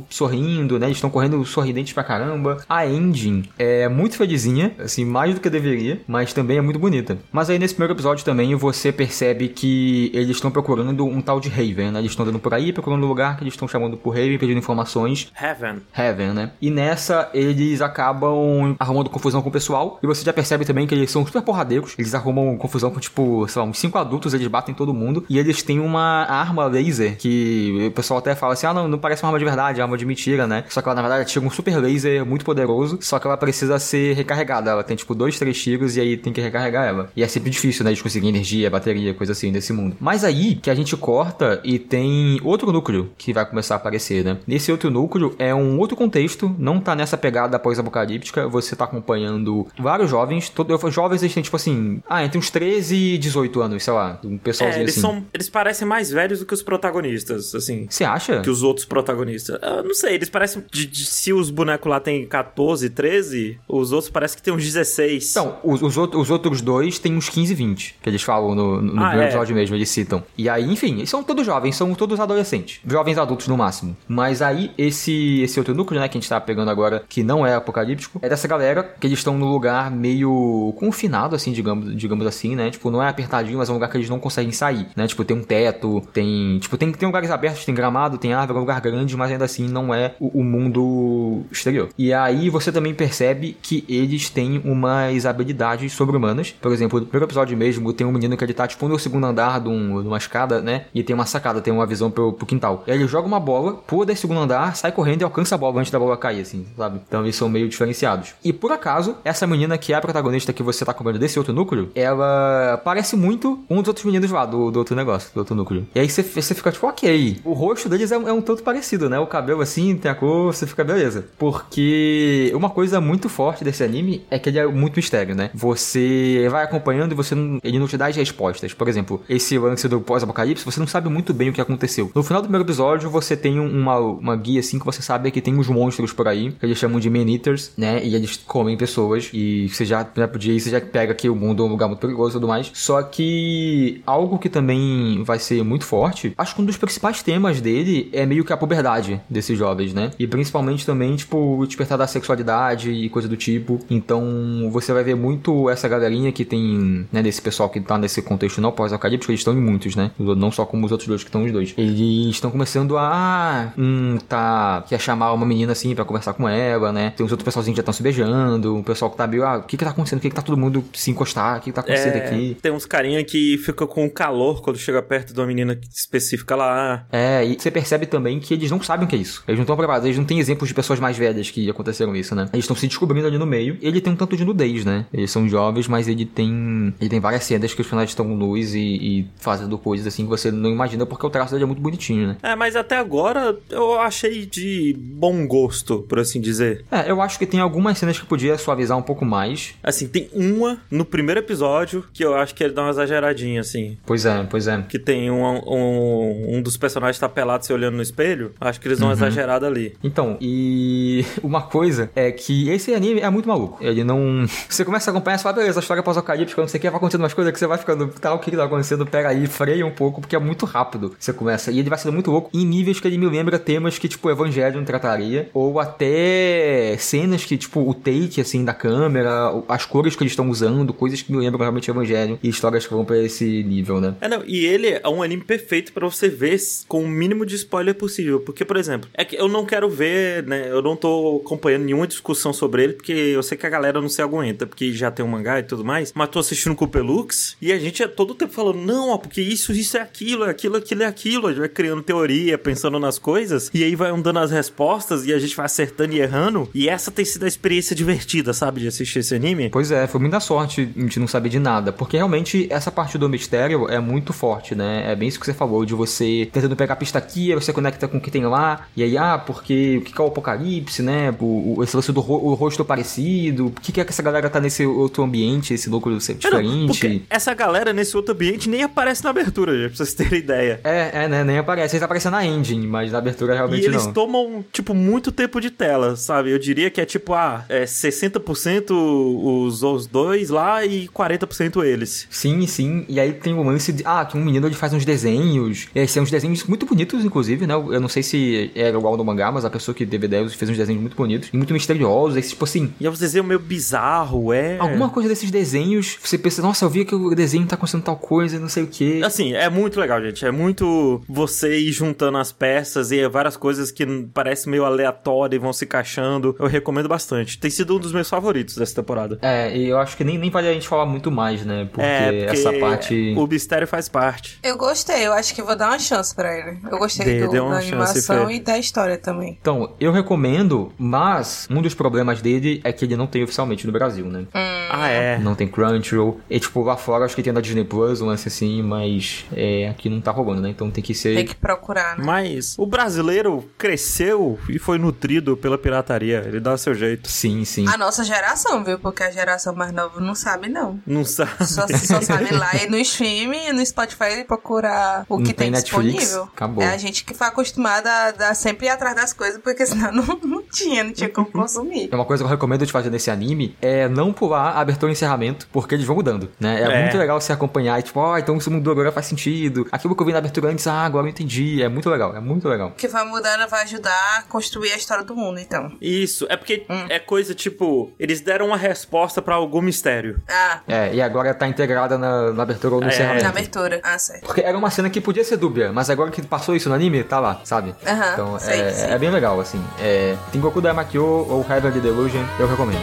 S3: sorrindo, né? Eles estão correndo sorridentes pra caramba. A ending é muito felizinha, assim, mais do que deveria, mas também é muito bonita. Mas aí nesse primeiro episódio também você percebe que eles estão procurando um tal de Raven, né? Eles estão andando por aí, procurando um lugar que eles estão chamando por Raven, pedindo informações.
S1: Heaven.
S3: Heaven, né? E nessa eles acabam arrumando confusão com o pessoal. E você já percebe também que eles são super porradeiros. Eles arrumam confusão com, tipo, sei lá, uns cinco adultos, eles batem todo mundo. E eles têm uma arma laser que o pessoal até fala assim: ah, não, não parece uma arma de verdade, é uma arma de mentira, né? Só que ela, na verdade, tira um super laser muito poderoso. Só que ela precisa ser recarregada. Ela tem, tipo, dois, três tiros e aí tem que recarregar ela. E é sempre difícil, né? De conseguir energia, bateria, coisa assim nesse mundo. Mas aí que a gente corta e tem outro núcleo que vai começar a aparecer, né? Nesse outro núcleo é um outro contexto, não tá nessa pegada pós-apocalíptica. Você tá acompanhando vários jovens. Todo, jovens eles têm, tipo assim, ah, entre uns 13 e 18 anos, sei lá. Um
S1: É,
S3: pessoalzinho
S1: eles
S3: assim.
S1: são. Eles parecem mais velhos do que os protagonistas, assim.
S3: Você acha?
S1: Que os outros protagonistas. Eu não sei, eles parecem. de- de- se os bonecos lá têm 14, 13, os outros parecem que tem uns 16.
S3: Então, os, os, outros, os outros dois têm uns 15, 20, que eles falam no, no
S1: Ah,
S3: primeiro
S1: é.
S3: episódio mesmo, eles citam. E aí, enfim, eles são todos jovens, são todos adolescentes. Jovens adultos no máximo. Mas aí, esse, esse outro núcleo, né, que a gente tá pegando agora, que não é apocalíptico, é dessa galera que eles estão num lugar meio confinado, assim, digamos, digamos assim, né? Tipo, não é apertadinho, mas é um lugar que eles não conseguem sair, né? Tipo, tem um teto, tem. Tipo, tem, tem lugares abertos, tem gramado, tem árvore, é um lugar grande, mas ainda assim não é o, o mundo exterior. E aí você também percebe que eles têm umas habilidades sobre-humanas. Por exemplo, no primeiro episódio mesmo, tem um menino que ele tá, tipo, no segundo andar de, um, de uma escada, né? E tem uma sacada, tem uma visão pro, pro quintal. E aí ele joga uma bola, pula desse segundo andar, sai correndo e alcança a bola antes da bola cair, assim, sabe? Então eles são meio diferenciados. E por acaso, essa menina que é a protagonista que você tá acompanhando desse outro núcleo, ela parece muito um dos outros meninos lá, do, do outro negócio, do outro núcleo. E aí você, você fica tipo, ok. O rosto deles é, é um tanto parecido, né? O cabelo assim, tem a cor, você fica beleza. Porque uma coisa muito forte desse anime é que ele é muito mistério, né? Você vai acompanhando e você não, ele não te dá as respostas. Por exemplo, esse lance do pós-apocalipse, você não sabe muito bem o que aconteceu. No final do primeiro episódio, você tem um- uma, uma guia assim que você sabe que tem uns monstros por aí, que eles chamam de Man-Eaters, né? E eles comem pessoas. E você já, já podia ir, você já pega que o mundo é um lugar muito perigoso e tudo mais. Só que algo que também vai ser muito forte, acho que um dos principais temas dele é meio que a puberdade desses jovens, né? E principalmente também, tipo, o despertar da sexualidade e coisa do tipo. Então, você vai ver muito essa galerinha que tem, né, desse pessoal que tá nesse contexto não pós-apocalíptico, eles estão em muitos, né? Não só como os outros dois que estão os dois. Eles estão começando a, hum, tá, quer chamar uma menina assim pra conversar com ela, né? Tem uns outros pessoalzinhos que já estão se beijando, um pessoal que tá meio, ah, o que que tá acontecendo? Por que que tá todo mundo se encostar? O que que tá acontecendo
S1: É,
S3: aqui?
S1: Tem uns carinha que fica com calor quando chega perto de uma menina específica lá.
S3: É, e você percebe também que eles não sabem o que é isso. Eles não estão preparados, eles não têm exemplos de pessoas mais velhas que aconteceram isso, né? Eles estão se descobrindo ali no meio. Ele tem um tanto de nudez, né? Eles são jovens, mas ele tem. Ele tem várias cenas que os personagens estão nus e, e fazendo coisas assim que você não imagina, porque o traço dele é muito bonitinho, né?
S1: É, mas até agora eu achei de bom gosto, por assim dizer.
S3: É, eu acho que tem algumas cenas que podia suavizar um pouco mais.
S1: Assim, tem uma no primeiro episódio que eu acho que ele dá uma exageradinha, assim.
S3: Pois é, pois é.
S1: Que tem um, um, um dos personagens tá pelado se olhando no espelho. Acho acho que eles dão uma exagerada ali.
S3: Então, e uma coisa é que esse anime é muito maluco. Ele não. Você começa a acompanhar, você fala, beleza, a história pós-apocalíptica, não sei o que, vai acontecendo umas coisas que você vai ficando, tá, o que que tá acontecendo? Pera aí, freia um pouco, porque é muito rápido. Você começa. E ele vai sendo muito louco em níveis que ele me lembra temas que, tipo, o Evangelho trataria, ou até cenas que, tipo, o take, assim, da câmera, as cores que eles estão usando, coisas que me lembram realmente Evangelho, e histórias que vão pra esse nível, né?
S1: É, não, e ele é um anime perfeito pra você ver com o mínimo de spoiler possível. Porque, por exemplo, é que eu não quero ver, né? Eu não tô acompanhando nenhuma discussão sobre ele, porque eu sei que a galera não se aguenta, porque já tem um mangá e tudo mais. Mas tô assistindo com o Pelux e a gente é todo tempo falando, não, ó, porque isso, isso é aquilo, é aquilo, aquilo é aquilo. A gente vai criando teoria, pensando nas coisas, e aí vai dando as respostas e a gente vai acertando e errando. E essa tem sido a experiência divertida, sabe, de assistir esse anime.
S3: Pois é, foi muita sorte de não saber de nada, porque realmente essa parte do mistério é muito forte, né? É bem isso que você falou, de você tentando pegar a pista aqui, aí você conecta com o que tem lá, e aí, ah, porque o que que é o apocalipse, né? O, o, esse lance do ro- o rosto parecido, por que, que é que essa galera tá nesse outro ambiente, esse núcleo
S1: É, não,
S3: diferente?
S1: porque essa galera nesse outro ambiente nem aparece na abertura, pra vocês terem ideia.
S3: É, é, né? Nem aparece. Eles aparecem na engine, mas na abertura realmente
S1: E eles
S3: não.
S1: tomam, tipo, muito tempo de tela, sabe? Eu diria que é tipo, ah, é 60% os, os dois lá e 40% eles.
S3: Sim, sim. E aí tem o lance de. Ah, que um menino ele faz uns desenhos. É, são uns desenhos muito bonitos, inclusive, né? Eu não sei se era igual no mangá, mas a pessoa que DVD fez uns desenhos muito bonitos e muito misteriosos. Aí, tipo assim.
S1: E é um desenho meio bizarro, é.
S3: Alguma coisa desses desenhos, você pensa, nossa, eu vi que o desenho tá acontecendo tal coisa, não sei o quê.
S1: Assim, é muito legal, gente. É muito você ir juntando as peças e várias coisas que parecem meio aleatórias e vão se encaixando. Eu recomendo bastante. Tem sido um dos meus favoritos dessa temporada.
S3: É, e eu acho que nem, nem vale a gente falar muito mais, né? Porque,
S1: é, porque
S3: essa parte.
S1: o mistério faz parte.
S2: Eu gostei, eu acho que vou dar uma chance pra ele. Eu gostei
S1: Dê-
S2: do,
S1: dê uma
S2: da
S1: chance,
S2: animação E da história também.
S3: Então, eu recomendo, mas um dos problemas dele é que ele não tem oficialmente no Brasil, né?
S1: Ah, é.
S3: Não tem Crunchyroll. E, tipo, lá fora acho que tem da Disney Plus, um lance assim, mas é, aqui não tá rolando, né? Então tem que ser.
S2: Tem que procurar, né?
S1: Mas o brasileiro cresceu e foi nutrido pela pirataria. Ele dá seu jeito.
S3: Sim, sim.
S2: A nossa geração, viu? Porque a geração mais nova não sabe, não.
S1: Não sabe.
S2: Só, só sabe lá e no stream e no Spotify procurar o
S3: Não
S2: que
S3: tem
S2: tem,
S3: Netflix,
S2: disponível.
S3: acabou.
S2: É a gente que foi acostumada a dar sempre ir atrás das coisas, porque senão não, não tinha, não tinha como consumir.
S3: É uma coisa que eu recomendo de fazer nesse anime é não pular a abertura e encerramento, porque eles vão mudando, né? É,
S1: É.
S3: muito legal você acompanhar e tipo, ó, então isso mudou agora faz sentido. Aquilo que eu vi na abertura antes, ah, agora eu entendi. É muito legal, é muito legal.
S2: O que vai mudando vai ajudar a construir a história do mundo, então.
S1: Isso, é porque é coisa tipo, eles deram uma resposta pra algum mistério.
S2: Ah,
S3: É, e agora tá integrada na, na abertura ou no
S1: É.
S3: encerramento.
S2: na abertura. Ah, certo.
S3: Porque era uma cena que podia ser dúbia, mas agora que passou isso no anime, tá lá, sabe?
S2: Aham,
S3: então
S2: sei,
S3: é,
S2: sei.
S3: é bem legal, assim. É, Tengoku Daimakyo ou Heavenly Delusion, eu recomendo.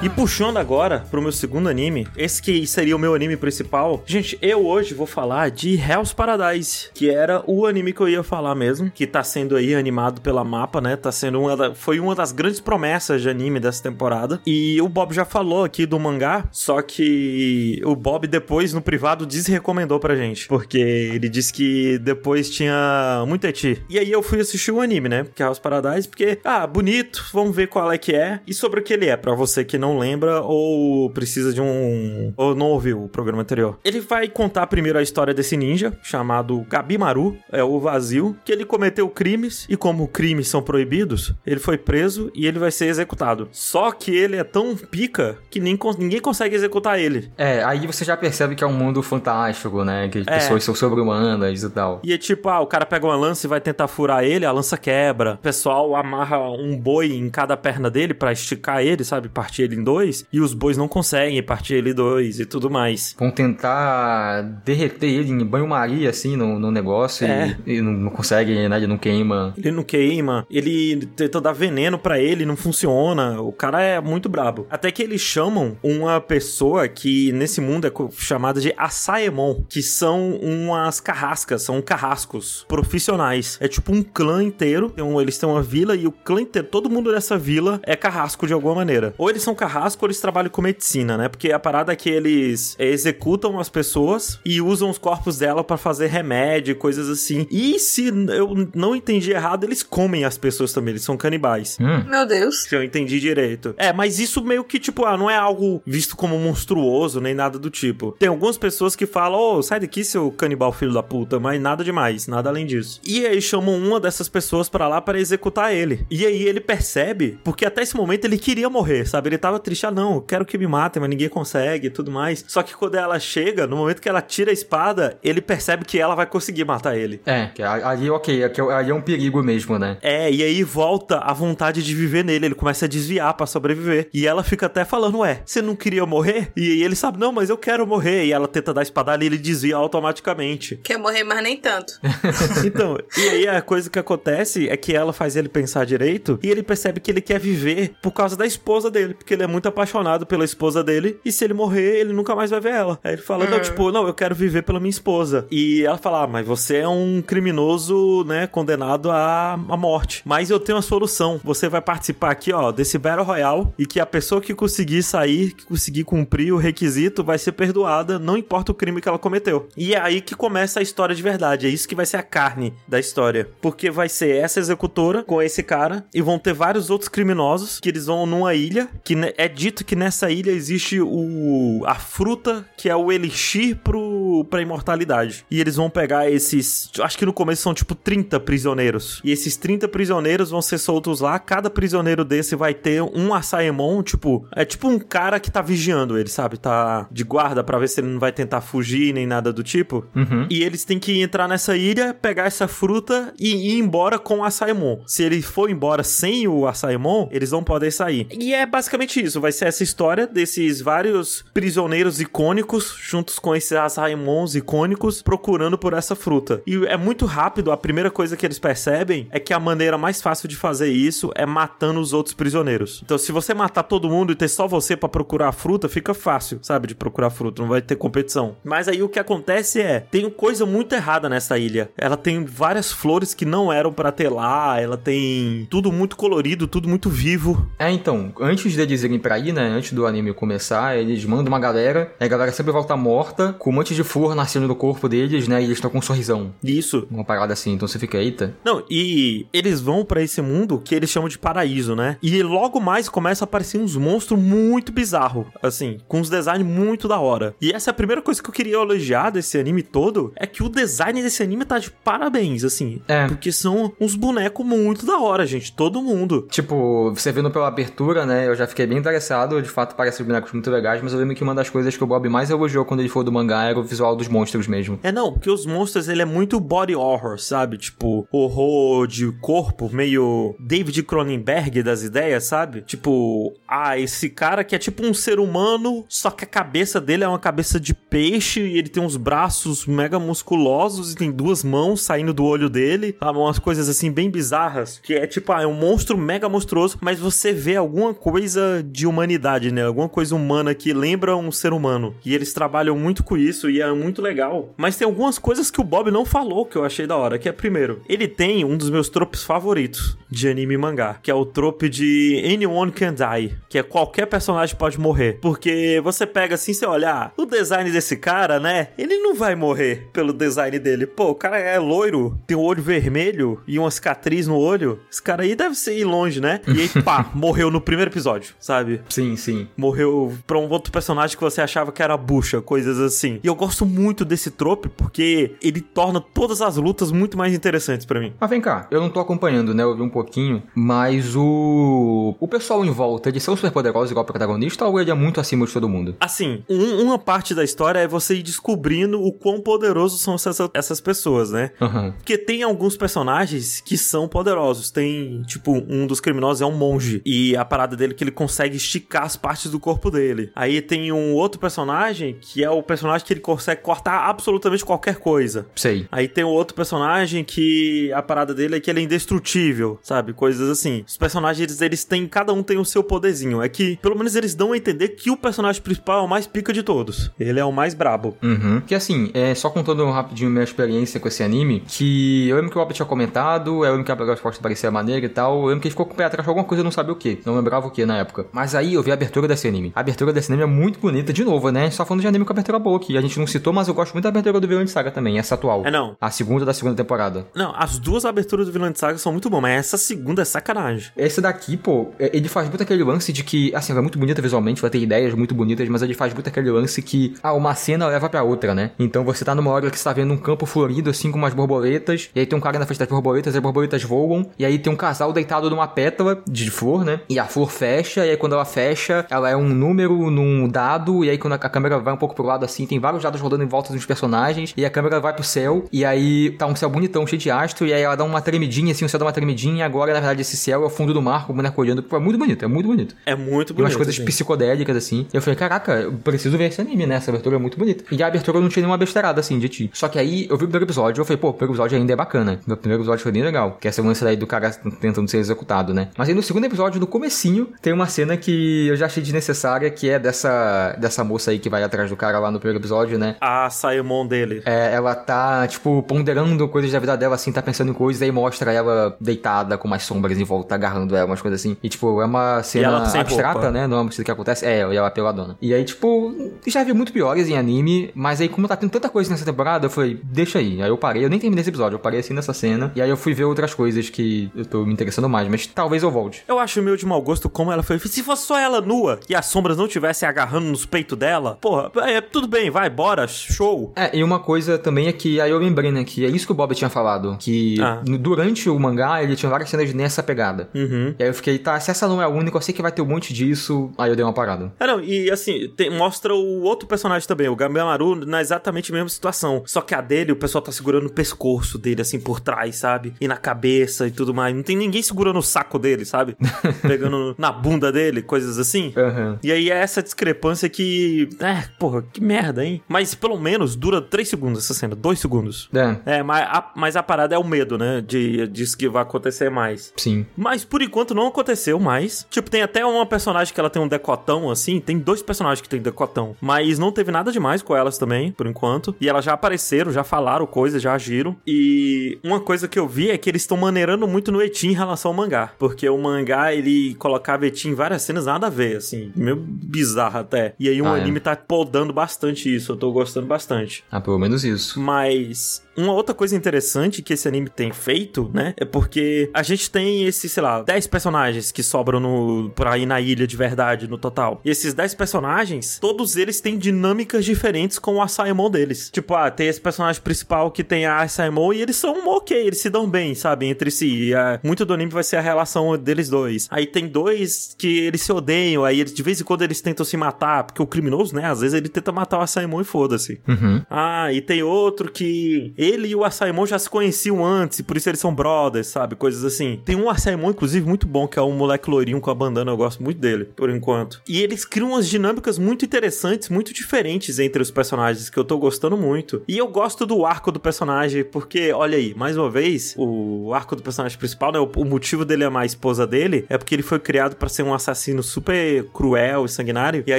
S1: E puxando agora pro meu segundo anime, esse que seria o meu anime principal. Gente, eu hoje vou falar de Hell's Paradise, que era o anime que eu ia falar mesmo, que tá sendo aí animado pela mapa, né? Tá sendo uma da, foi uma das grandes promessas de anime dessa temporada. E o Bob já falou aqui do mangá, só que o Bob depois no privado desrecomendou pra gente, porque ele disse que depois tinha muito eti. E aí eu fui assistir o anime, né? Que é Hell's Paradise, porque ah, bonito, vamos ver qual é que é e sobre o que ele é, pra você que não lembra ou precisa de um ou não ouviu o programa anterior. Ele vai contar primeiro a história desse ninja chamado Gabimaru, é o vazio, que ele cometeu crimes e como crimes são proibidos, ele foi preso e ele vai ser executado. Só que ele é tão pica que nem, ninguém consegue executar ele.
S3: É, aí você já percebe que é um mundo fantástico, né? Que as
S1: É.
S3: pessoas são sobre-humanas e tal.
S1: E é tipo, ah, o cara pega uma lança e vai tentar furar ele, a lança quebra. O pessoal amarra um boi em cada perna dele pra esticar ele, sabe? Partir ele dois. E os bois não conseguem partir ele dois e tudo mais.
S3: Vão tentar derreter ele em banho-maria, assim, no, no negócio,
S1: É.
S3: e, e não, consegue, né? Ele não queima.
S1: Ele não queima, ele tenta dar veneno pra ele, não funciona. O cara é muito brabo. Até que eles chamam uma pessoa que nesse mundo é chamada de Asaemon, que são umas carrascas, são carrascos profissionais. É tipo um clã inteiro. Um- eles têm uma vila e o clã inteiro, todo mundo dessa vila é carrasco de alguma maneira. Ou eles são carrasco eles trabalham com medicina, né? Porque a parada é que eles executam as pessoas e usam os corpos dela pra fazer remédio e coisas assim. E se eu não entendi errado, eles comem as pessoas também, eles são canibais.
S3: Hum.
S2: Meu Deus.
S1: Se eu entendi direito. É, mas isso meio que, tipo, ah, não é algo visto como monstruoso, nem nada do tipo. Tem algumas pessoas que falam, ô, sai daqui, seu canibal filho da puta, mas nada demais, nada além disso. E aí chamam uma dessas pessoas pra lá para executar ele. E aí ele percebe, porque até esse momento ele queria morrer, sabe? Ele tava triste, ah, não, eu quero que me matem, mas ninguém consegue e tudo mais. Só que quando ela chega, no momento que ela tira a espada, ele percebe que ela vai conseguir matar ele.
S3: É, que a- ali, ok, aqui é- ali é um perigo mesmo, né?
S1: É, e aí volta a vontade de viver nele, ele começa a desviar pra sobreviver. E ela fica até falando, ué, você não queria morrer? E aí ele sabe, não, mas eu quero morrer. E ela tenta dar a espadada e ele desvia automaticamente.
S2: Quer morrer, mas nem tanto.
S1: Então, e aí a coisa que acontece é que ela faz ele pensar direito e ele percebe que ele quer viver por causa da esposa dele, porque ele é muito apaixonado pela esposa dele e se ele morrer, ele nunca mais vai ver ela. Aí ele fala, não, tipo, não, eu quero viver pela minha esposa. E ela fala, ah, mas você é um criminoso, né, condenado à, à morte. Mas eu tenho uma solução. Você vai participar aqui, ó, desse Battle Royale e que a pessoa que conseguir sair, que conseguir cumprir o requisito, vai ser perdoada, não importa o crime que ela cometeu. E é aí que começa a história de verdade. É isso que vai ser a carne da história. Porque vai ser essa executora com esse cara e vão ter vários outros criminosos que eles vão numa ilha, que ne- é dito que nessa ilha existe o a fruta que é o elixir pro pra imortalidade. E eles vão pegar esses, acho que no começo são tipo 30 prisioneiros. E esses 30 prisioneiros vão ser soltos lá, cada prisioneiro desse vai ter um Asaemon, tipo, é tipo um cara que tá vigiando ele, sabe? Tá de guarda pra ver se ele não vai tentar fugir nem nada do tipo.
S3: Uhum.
S1: E eles têm que entrar nessa ilha, pegar essa fruta e ir embora com o Asaemon. Se ele for embora sem o Asaemon, eles não podem sair. E é basicamente isso. Vai ser essa história desses vários prisioneiros icônicos, juntos com esses Asaemons icônicos, procurando por essa fruta. E é muito rápido. A primeira coisa que eles percebem é que a maneira mais fácil de fazer isso é matando os outros prisioneiros. Então, se você matar todo mundo e ter só você pra procurar a fruta, fica fácil, sabe? De procurar fruta. Não vai ter competição. Mas aí o que acontece é: tem coisa muito errada nessa ilha. Ela tem várias flores que não eram pra ter lá. Ela tem tudo muito colorido, tudo muito vivo.
S3: É, então, antes deles irem pra ir, né, antes do anime começar, eles mandam uma galera, a galera sempre volta morta, com um monte de flor nascendo no corpo deles, né, e eles estão com um sorrisão.
S1: Isso.
S3: Uma parada assim, então você fica, eita.
S1: Não, e eles vão pra esse mundo que eles chamam de paraíso, né? E logo mais começa a aparecer uns monstros muito bizarros, assim, com uns designs muito da hora. E essa é a primeira coisa que eu queria elogiar desse anime todo, é que o design desse anime tá de parabéns, assim.
S3: É.
S1: Porque são uns bonecos muito da hora, gente, todo mundo.
S3: Tipo, você vendo pela abertura, né, eu já fiquei bem interessado, de fato parecem os bonecos muito legais, mas eu lembro que uma das coisas que o Bob mais elogiou quando ele foi do mangá era o visual dos monstros mesmo.
S1: É, não, porque os monstros, ele é muito body horror, sabe? Tipo, horror de corpo, meio David Cronenberg das ideias, sabe? Tipo, ah, esse cara que é tipo um ser humano, só que a cabeça dele é uma cabeça de peixe e ele tem uns braços mega musculosos e tem duas mãos saindo do olho dele, sabe? Umas coisas assim bem bizarras, que é tipo, ah, é um monstro mega monstruoso, mas você vê alguma coisa de humanidade, né? Alguma coisa humana que lembra um ser humano. E eles trabalham muito com isso e é muito legal. Mas tem algumas coisas que o Bob não falou que eu achei da hora, que é primeiro, ele tem um dos meus tropes favoritos de anime e mangá, que é o trope de anyone can die, que é qualquer personagem pode morrer. Porque você pega assim, você olha, ah, o design desse cara, né? Ele não vai morrer pelo design dele. Pô, o cara é loiro, tem o olho vermelho e uma cicatriz no olho. Esse cara aí deve ser ir longe, né? E aí, pá, morreu no primeiro episódio, sabe?
S3: Sim, sim.
S1: morreu pra um outro personagem que você achava que era bucha, coisas assim. E eu gosto muito desse trope porque ele torna todas as lutas muito mais interessantes pra mim.
S3: Mas vem cá, eu não tô acompanhando, né? Eu vi um pouquinho, mas o. O pessoal em volta, eles são super poderosos igual o protagonista ou ele é muito acima de todo mundo?
S1: Assim, um- uma parte da história é você ir descobrindo o quão poderosos são essas, essas pessoas, né?
S3: Aham.
S1: Porque tem alguns personagens que são poderosos. Tem, tipo, um dos criminosos é um monge. E a parada dele é que ele consegue esticar as partes do corpo dele. Aí tem um outro personagem que é o personagem que ele consegue cortar absolutamente qualquer coisa.
S3: Sei.
S1: Aí tem o outro personagem que a parada dele é que ele é indestrutível, sabe? Coisas assim. Os personagens, eles, eles têm, cada um tem o seu poderzinho. É que, pelo menos eles dão a entender que o personagem principal é o mais pica de todos. Ele é o mais brabo.
S3: Uhum. Que assim, é, só contando rapidinho minha experiência com esse anime, que eu lembro que o Bob tinha comentado, eu lembro que a resposta parecia maneira e tal, eu lembro que ele ficou com o pé atrás de alguma coisa, eu não sabia o que, não lembrava o que na época. Mas aí eu vi a abertura desse anime. A abertura desse anime é muito bonita, de novo, né? Só falando de anime com abertura boa, que a gente não citou, mas eu gosto muito da abertura do Villain Saga também, essa atual.
S1: É, não.
S3: A segunda da segunda temporada.
S1: Não, as duas aberturas do Vilã de Saga são muito boas, mas essa segunda é sacanagem.
S3: Esse daqui, pô, é- ele faz muito aquele lance de que, assim, ela é muito bonita visualmente, vai ter ideias muito bonitas, mas ele faz muito aquele lance que, ah, uma cena leva pra outra, né? Então você tá numa hora que você tá vendo um campo florido, assim, com umas borboletas, e aí tem um cara na frente das borboletas, as borboletas voam, e aí tem um casal deitado numa pétala de flor, né? E a flor fecha, e aí quando ela fecha, ela é um número num dado, e aí quando a câmera vai um pouco pro lado, assim, tem vários dados rodando em volta dos personagens, e a câmera vai pro céu, e aí tá um céu bonitão, cheio de astro, e aí ela dá uma tremidinha, assim, o céu dá uma tremidinha, e agora, na verdade, esse céu é o fundo do mar, com o boneco olhando. É muito bonito, é muito bonito.
S1: É muito
S3: E
S1: bonito.
S3: umas coisas
S1: assim.
S3: psicodélicas, assim. E eu falei, caraca, eu preciso ver esse anime, né? Essa abertura é muito bonita. E a abertura não tinha nenhuma besteirada, assim, de ti. Só que aí, eu vi o primeiro episódio, eu falei, pô, o primeiro episódio ainda é bacana. O primeiro episódio foi bem legal. Que é essa lance aí do cara tentando ser executado, né? Mas aí no segundo episódio, no comecinho, tem uma cena que eu já achei desnecessária, que é dessa, dessa moça aí que vai atrás do cara lá no primeiro episódio, né?
S1: A Saemon dele.
S3: É, ela tá, tipo, ponderando coisas da vida dela, assim, tá pensando em coisas, aí mostra ela deitada com umas sombras em volta, agarrando ela, umas coisas assim. E, tipo, é uma cena abstrata,
S1: roupa.
S3: né? Não é uma coisa que acontece. É, e ela peladona. E aí, tipo, já vi muito piores em anime, mas aí, como tá tendo tanta coisa nessa temporada, eu falei, deixa aí. Aí eu parei, eu nem terminei esse episódio, eu parei assim nessa cena. E aí eu fui ver outras coisas que eu tô me interessando mais, mas talvez eu volte.
S1: Eu acho meio de mau gosto como ela foi. Se fosse só ela nua e as sombras não tivessem agarrando nos peitos dela, porra, é, tudo bem, vai, bora, show.
S3: É, e uma coisa também é que aí eu lembrei, né, que é isso que o Bob tinha falado, que
S1: Ah.
S3: durante o mangá ele tinha várias cenas nessa pegada.
S1: Uhum.
S3: E aí eu fiquei, tá, se essa não é a única, eu sei que vai ter um monte disso. Aí eu dei uma parada.
S1: É, não, e assim, tem- mostra o outro personagem também, o Gambiamaru, na exatamente a mesma situação. Só que a dele, o pessoal tá segurando o pescoço dele, assim, por trás, sabe? E na cabeça e tudo mais. Não tem ninguém segurando o saco dele, sabe? Pegando na bunda dele, coisas assim.
S3: Aham.
S1: E aí é essa discrepância que. É, porra, que merda, hein? Mas pelo menos dura 3 segundos essa cena, 2 segundos.
S3: É,
S1: É, mas a, mas a parada é o medo, né? De, disso que vai acontecer mais.
S3: sim.
S1: Mas por enquanto não aconteceu mais. Tipo, tem até uma personagem que ela tem um decotão, assim. Tem dois personagens que tem decotão. Mas não teve nada demais com elas também, por enquanto. E elas já apareceram, já falaram coisas, já agiram. E uma coisa que eu vi é que eles estão maneirando muito no Eti em relação ao mangá. Porque o mangá, ele colocava Eti em cenas nada a ver, assim. Meio bizarro até. E aí o
S3: Ah, é.
S1: anime tá podando bastante isso. Eu tô gostando bastante.
S3: Ah, pelo menos isso.
S1: Mas uma outra coisa interessante que esse anime tem feito, né? É porque a gente tem esses, sei lá, 10 personagens que sobram no, pra ir na ilha de verdade no total. E esses 10 personagens, todos eles têm dinâmicas diferentes com o Asaemon deles. Tipo, ah, tem esse personagem principal que tem a Asaemon e eles são ok, eles se dão bem, sabe? Entre si. E, ah, muito do anime vai ser a relação deles dois. Aí tem dois que eles se odeiam, aí eles, de vez em quando eles tentam se matar, porque o criminoso, né? Às vezes ele tenta matar o Asaemon e foda-se.
S3: Uhum.
S1: Ah, e tem outro que ele e o Asaemon já se conheciam antes, e por isso eles são brothers, sabe? Coisas assim. Tem um Asaemon, inclusive, muito bom, que é um moleque loirinho com a bandana, eu gosto muito dele, por enquanto. E eles criam umas dinâmicas muito interessantes, muito diferentes entre os personagens, que eu tô gostando muito. E eu gosto do arco do personagem, porque, olha aí, mais uma vez, o arco do personagem principal, né? O, motivo dele amar a esposa dele é porque ele foi criado pra ser um assassino super cruel e sanguinário, e a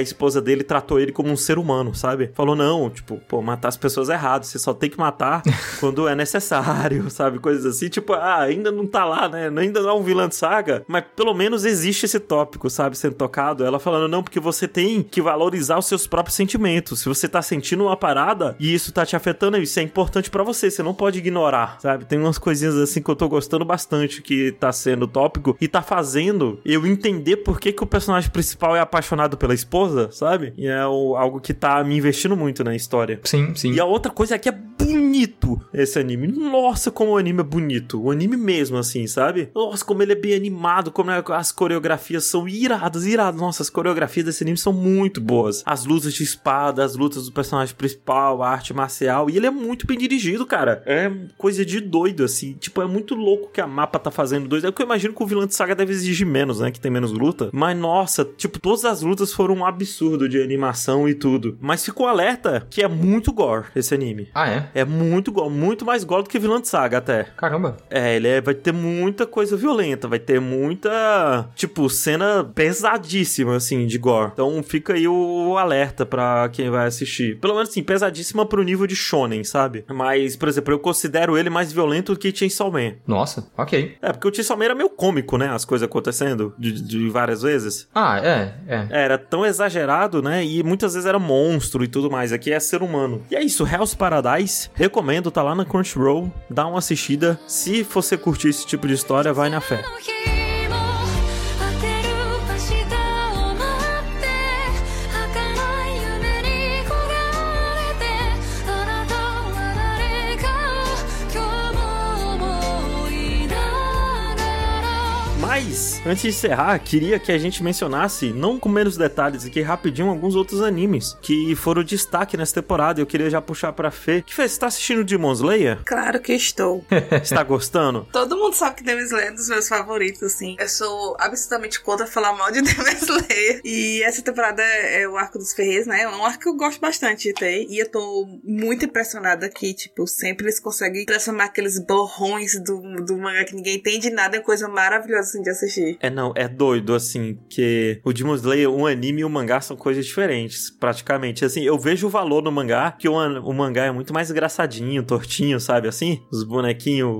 S1: esposa dele tratou ele como um ser humano, sabe? Falou, não, tipo, pô, matar as pessoas é errado, você só tem que matar quando é necessário, sabe? Coisas assim, tipo, ah, ainda não tá lá, né? Ainda não é um vilã de saga, mas pelo menos existe esse tópico, sabe? Sendo tocado. Ela falando, não, porque você tem que valorizar os seus próprios sentimentos. Se você tá sentindo uma parada e isso tá te afetando, isso é importante pra você, você não pode ignorar, sabe? Tem umas coisinhas assim que eu tô gostando bastante que tá sendo tópico e tá fazendo eu entender por que, que o personagem principal é apaixonado pela esposa, sabe? E é o- algo que tá me investindo muito na história.
S3: Sim, sim.
S1: E a outra coisa é que é bonito esse anime. Nossa, como o anime é bonito. O anime mesmo, assim, sabe? Nossa, como ele é bem animado, como as coreografias são iradas, iradas. Nossa, as coreografias desse anime são muito boas. As lutas de espada, as lutas do personagem principal, a arte marcial. E ele é muito bem dirigido, cara. É coisa de doido, assim. Tipo, é muito louco que a mapa tá fazendo dois. É que eu imagino que o vilão de saga deve exigir menos, né? Que tem menos luta. Mas, nossa, tipo, todas as lutas foram um absurdo de animação e tudo. Mas ficou alerta que é muito gore esse anime.
S3: Ah, é?
S1: É muito gore. gore, muito mais gore do que Vilã de Saga até.
S3: Caramba.
S1: É, ele é- vai ter muita coisa violenta, vai ter muita, tipo, cena pesadíssima, assim, de gore. Então fica aí o alerta pra quem vai assistir. Pelo menos, assim, pesadíssima pro nível de shonen, sabe? Mas, por exemplo, eu considero ele mais violento do que Chainsaw Man.
S3: Nossa, ok.
S1: É, porque o Chainsaw Man era meio cômico, né? As coisas acontecendo de, de várias vezes.
S3: Ah, é, é.
S1: Era tão exagerado, né? E muitas vezes era monstro e tudo mais. Aqui é ser humano. E é isso, Hell's Paradise. Recomendo, tá lá na Crunchyroll. Dá uma assistida. Se você curtir esse tipo de história, vai na fé. Mas, antes de encerrar, queria que a gente mencionasse, não com menos detalhes aqui, rapidinho, alguns outros animes que foram destaque nessa temporada. Eu queria já puxar pra Fê. Que Fê, você tá assistindo Demon Slayer?
S2: Claro que estou.
S1: Você tá gostando?
S2: Todo mundo sabe que Demon Slayer é um dos meus favoritos, assim. Eu sou absolutamente contra falar mal de Demon Slayer. E essa temporada é o arco dos Ferreiros, né? É um arco que eu gosto bastante de ter. E eu tô muito impressionada que, tipo, sempre eles conseguem transformar aqueles borrões do, do mangá que ninguém entende nada em coisa maravilhosa, assim, de assistir.
S1: É, não, é doido, assim, que o Demon Slayer, o anime e o mangá são coisas diferentes, praticamente. Assim, eu vejo o valor no mangá, que o, o mangá é muito mais engraçadinho, tortinho, sabe, assim? Os bonequinhos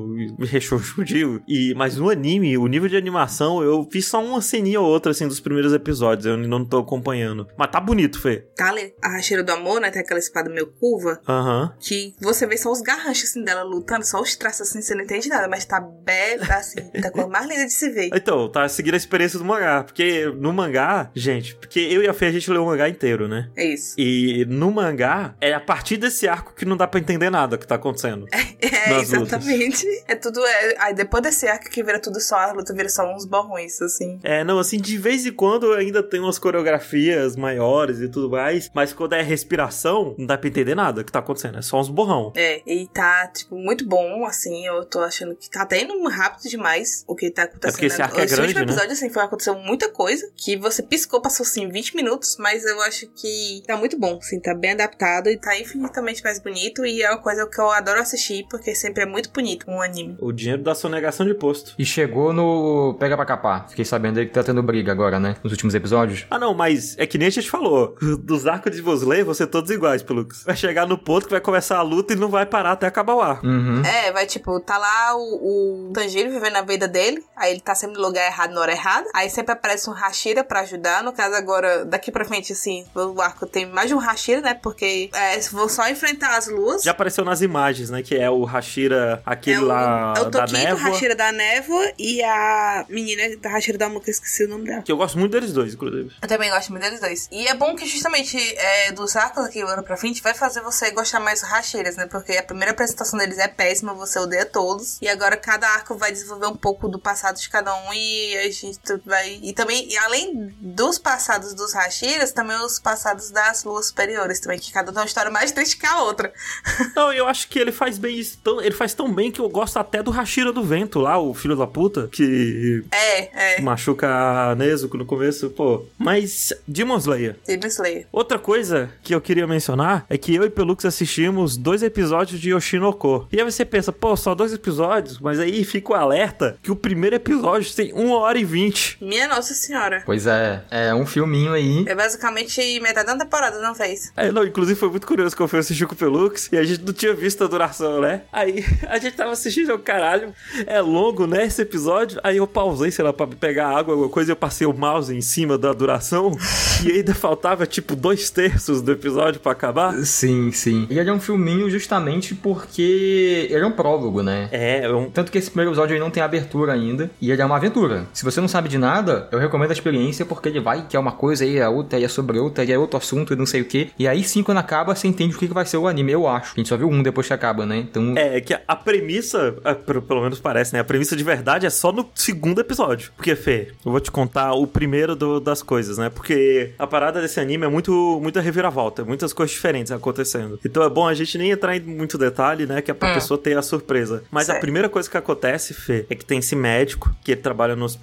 S1: rechonchudinhos. E, mas no anime, o nível de animação, eu vi só uma ceninha ou outra, assim, dos primeiros episódios, eu não tô acompanhando. Mas tá bonito, Fê.
S2: Kali, a racheira do amor, né? Tem aquela espada meio curva.
S1: Aham.
S2: Que você vê só os garranchos, assim, dela lutando. Só os traços, assim, você não entende nada. Mas tá bela, assim. Tá a cor mais linda de se ver.
S1: Então, tá seguindo a experiência do mangá. Porque no mangá, gente, porque eu e a Fê, a gente leu o mangá inteiro, né?
S2: É isso.
S1: E no mangá, é a partir desse arco que não dá pra entender nada que tá acontecendo.
S2: É,
S1: nas
S2: exatamente. É tudo. É, aí depois desse arco que vira tudo só, a luta vira só uns borrões, assim.
S1: É, não, assim, de vez em quando ainda tem umas coreografias maiores e tudo mais, mas quando é respiração, não dá pra entender nada que tá acontecendo, é só uns borrão.
S2: É, e tá, tipo, muito bom, assim. Eu tô achando que tá até indo rápido demais o que tá acontecendo.
S1: É porque esse arco é grande,
S2: último
S1: né?
S2: episódio, assim, foi aconteceu muita coisa que você piscou, passou, assim, 20 minutos, mas eu acho que tá muito bom, assim, tá bem adaptado e tá infinitamente mais bonito. E é uma coisa que eu adoro assistir, porque sempre é muito bonito um anime.
S1: O dinheiro da sonegação de posto.
S3: E chegou no Pega pra Capar. Fiquei sabendo aí que tá tendo briga agora, né? Nos últimos episódios.
S1: Ah, não, mas é que nem a gente falou. Dos arcos de Vosley, vão ser todos iguais, Pelux. Vai chegar no ponto que vai começar a luta e não vai parar até acabar o arco.
S3: Uhum.
S2: É, vai tipo, tá lá o, o Tanjiro vivendo a vida dele, aí ele tá sempre no lugar errado na hora errada, aí sempre aparece um Hashira pra ajudar, no caso agora, daqui pra frente, assim, o arco tem mais de um Hashira, né, porque é, vou só enfrentar as luas.
S1: Já apareceu nas imagens, né? Que é o Hashira, aquele
S2: é o,
S1: lá
S2: é o
S1: da névoa.
S2: Hashira da névoa e a menina da Hashira da Muca, esqueci o nome dela.
S1: Que eu gosto muito deles dois, inclusive.
S2: Eu também gosto muito deles dois. E é bom que justamente é, dos arcos aqui agora pra frente vai fazer você gostar mais dos Hashiras, né? Porque a primeira apresentação deles é péssima, você odeia todos. E agora cada arco vai desenvolver um pouco do passado de cada um e a gente vai. E também, e além dos passados dos Hashiras, também os passados das luas superiores também, que cada um tem uma história mais triste que a outra.
S1: Não, eu acho que ele faz bem isso. Tão, ele faz tão bem que eu gosto até do Hashira do Vento lá, o filho da puta, que
S2: É, é.
S1: machuca a Nezuko no começo, pô. Mas, Demon Slayer.
S2: Demon Slayer.
S1: Outra coisa que eu queria mencionar é que eu e Pelux assistimos dois episódios de Yoshinoko. E aí você pensa, pô, só dois episódios? Mas aí fica o alerta que o primeiro episódio tem uma hora e vinte.
S2: Minha Nossa Senhora.
S3: Pois é, é um filminho aí.
S2: É basicamente metade da temporada, não fez?
S1: É, não, inclusive foi muito curioso que eu fui assistir com o Pelux e a gente não tinha visto a duração, né? Aí a gente tava assistindo, eu, caralho, é longo, né, esse episódio? Aí eu pausei, sei lá, pra pegar água, alguma coisa, e eu passei o mouse em cima da duração e ainda faltava, tipo, dois terços do episódio pra acabar.
S3: Sim, sim. E ele é um filminho justamente porque ele é um prólogo, né?
S1: É, é um...
S3: Tanto que esse primeiro episódio ele não tem abertura ainda. E ele é uma aventura. Se você não sabe de nada, eu recomendo a experiência porque ele vai, que é uma coisa, aí é outra, aí é sobre outra, aí é outro assunto e não sei o que. E aí sim, quando acaba, você entende o que que vai ser o anime, eu acho. A gente só viu um depois que acaba, né? Então.
S1: É, é que a premissa, é, pelo pelo menos parece, né? A premissa de verdade é só no segundo episódio. Porque, Fê, eu vou te contar o primeiro do- das coisas, né? Porque a parada desse anime é muito, muita reviravolta, muitas coisas diferentes acontecendo. Então é bom a gente nem entrar em muito detalhe, né? Que é pra
S2: Hum.
S1: pessoa ter a surpresa. Mas a
S2: Certo.
S1: primeira coisa que acontece, Fê, é que tem esse médico, que ele trabalha no hospital.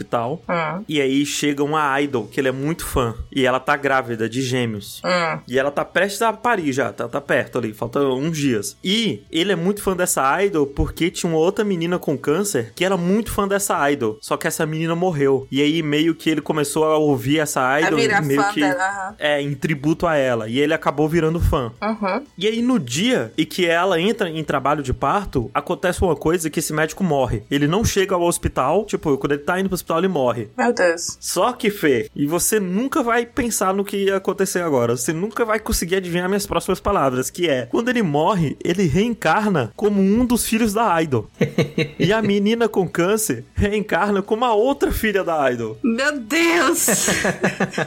S2: Hum.
S1: E aí chega uma idol, que ele é muito fã. E ela tá grávida de gêmeos.
S2: Hum.
S1: E ela tá prestes a parir já, tá, tá perto ali, falta uns dias. E ele é muito fã dessa idol porque tinha uma outra menina com câncer que era muito fã dessa idol. Só que essa menina morreu. E aí meio que ele começou a ouvir essa idol meio que
S2: dela. aham.
S1: é em tributo a ela. E ele acabou virando fã.
S2: Uhum.
S1: E aí, no dia em que ela entra em trabalho de parto, acontece uma coisa que esse médico morre. Ele não chega ao hospital, tipo, quando ele tá indo pro hospital, ele morre.
S2: Meu Deus.
S1: Só que, Fê, e você nunca vai pensar no que ia acontecer agora. Você nunca vai conseguir adivinhar minhas próximas palavras, que é, quando ele morre, ele reencarna como um dos filhos da Idol. e a menina com câncer reencarna como a outra filha da Idol.
S2: Meu Deus!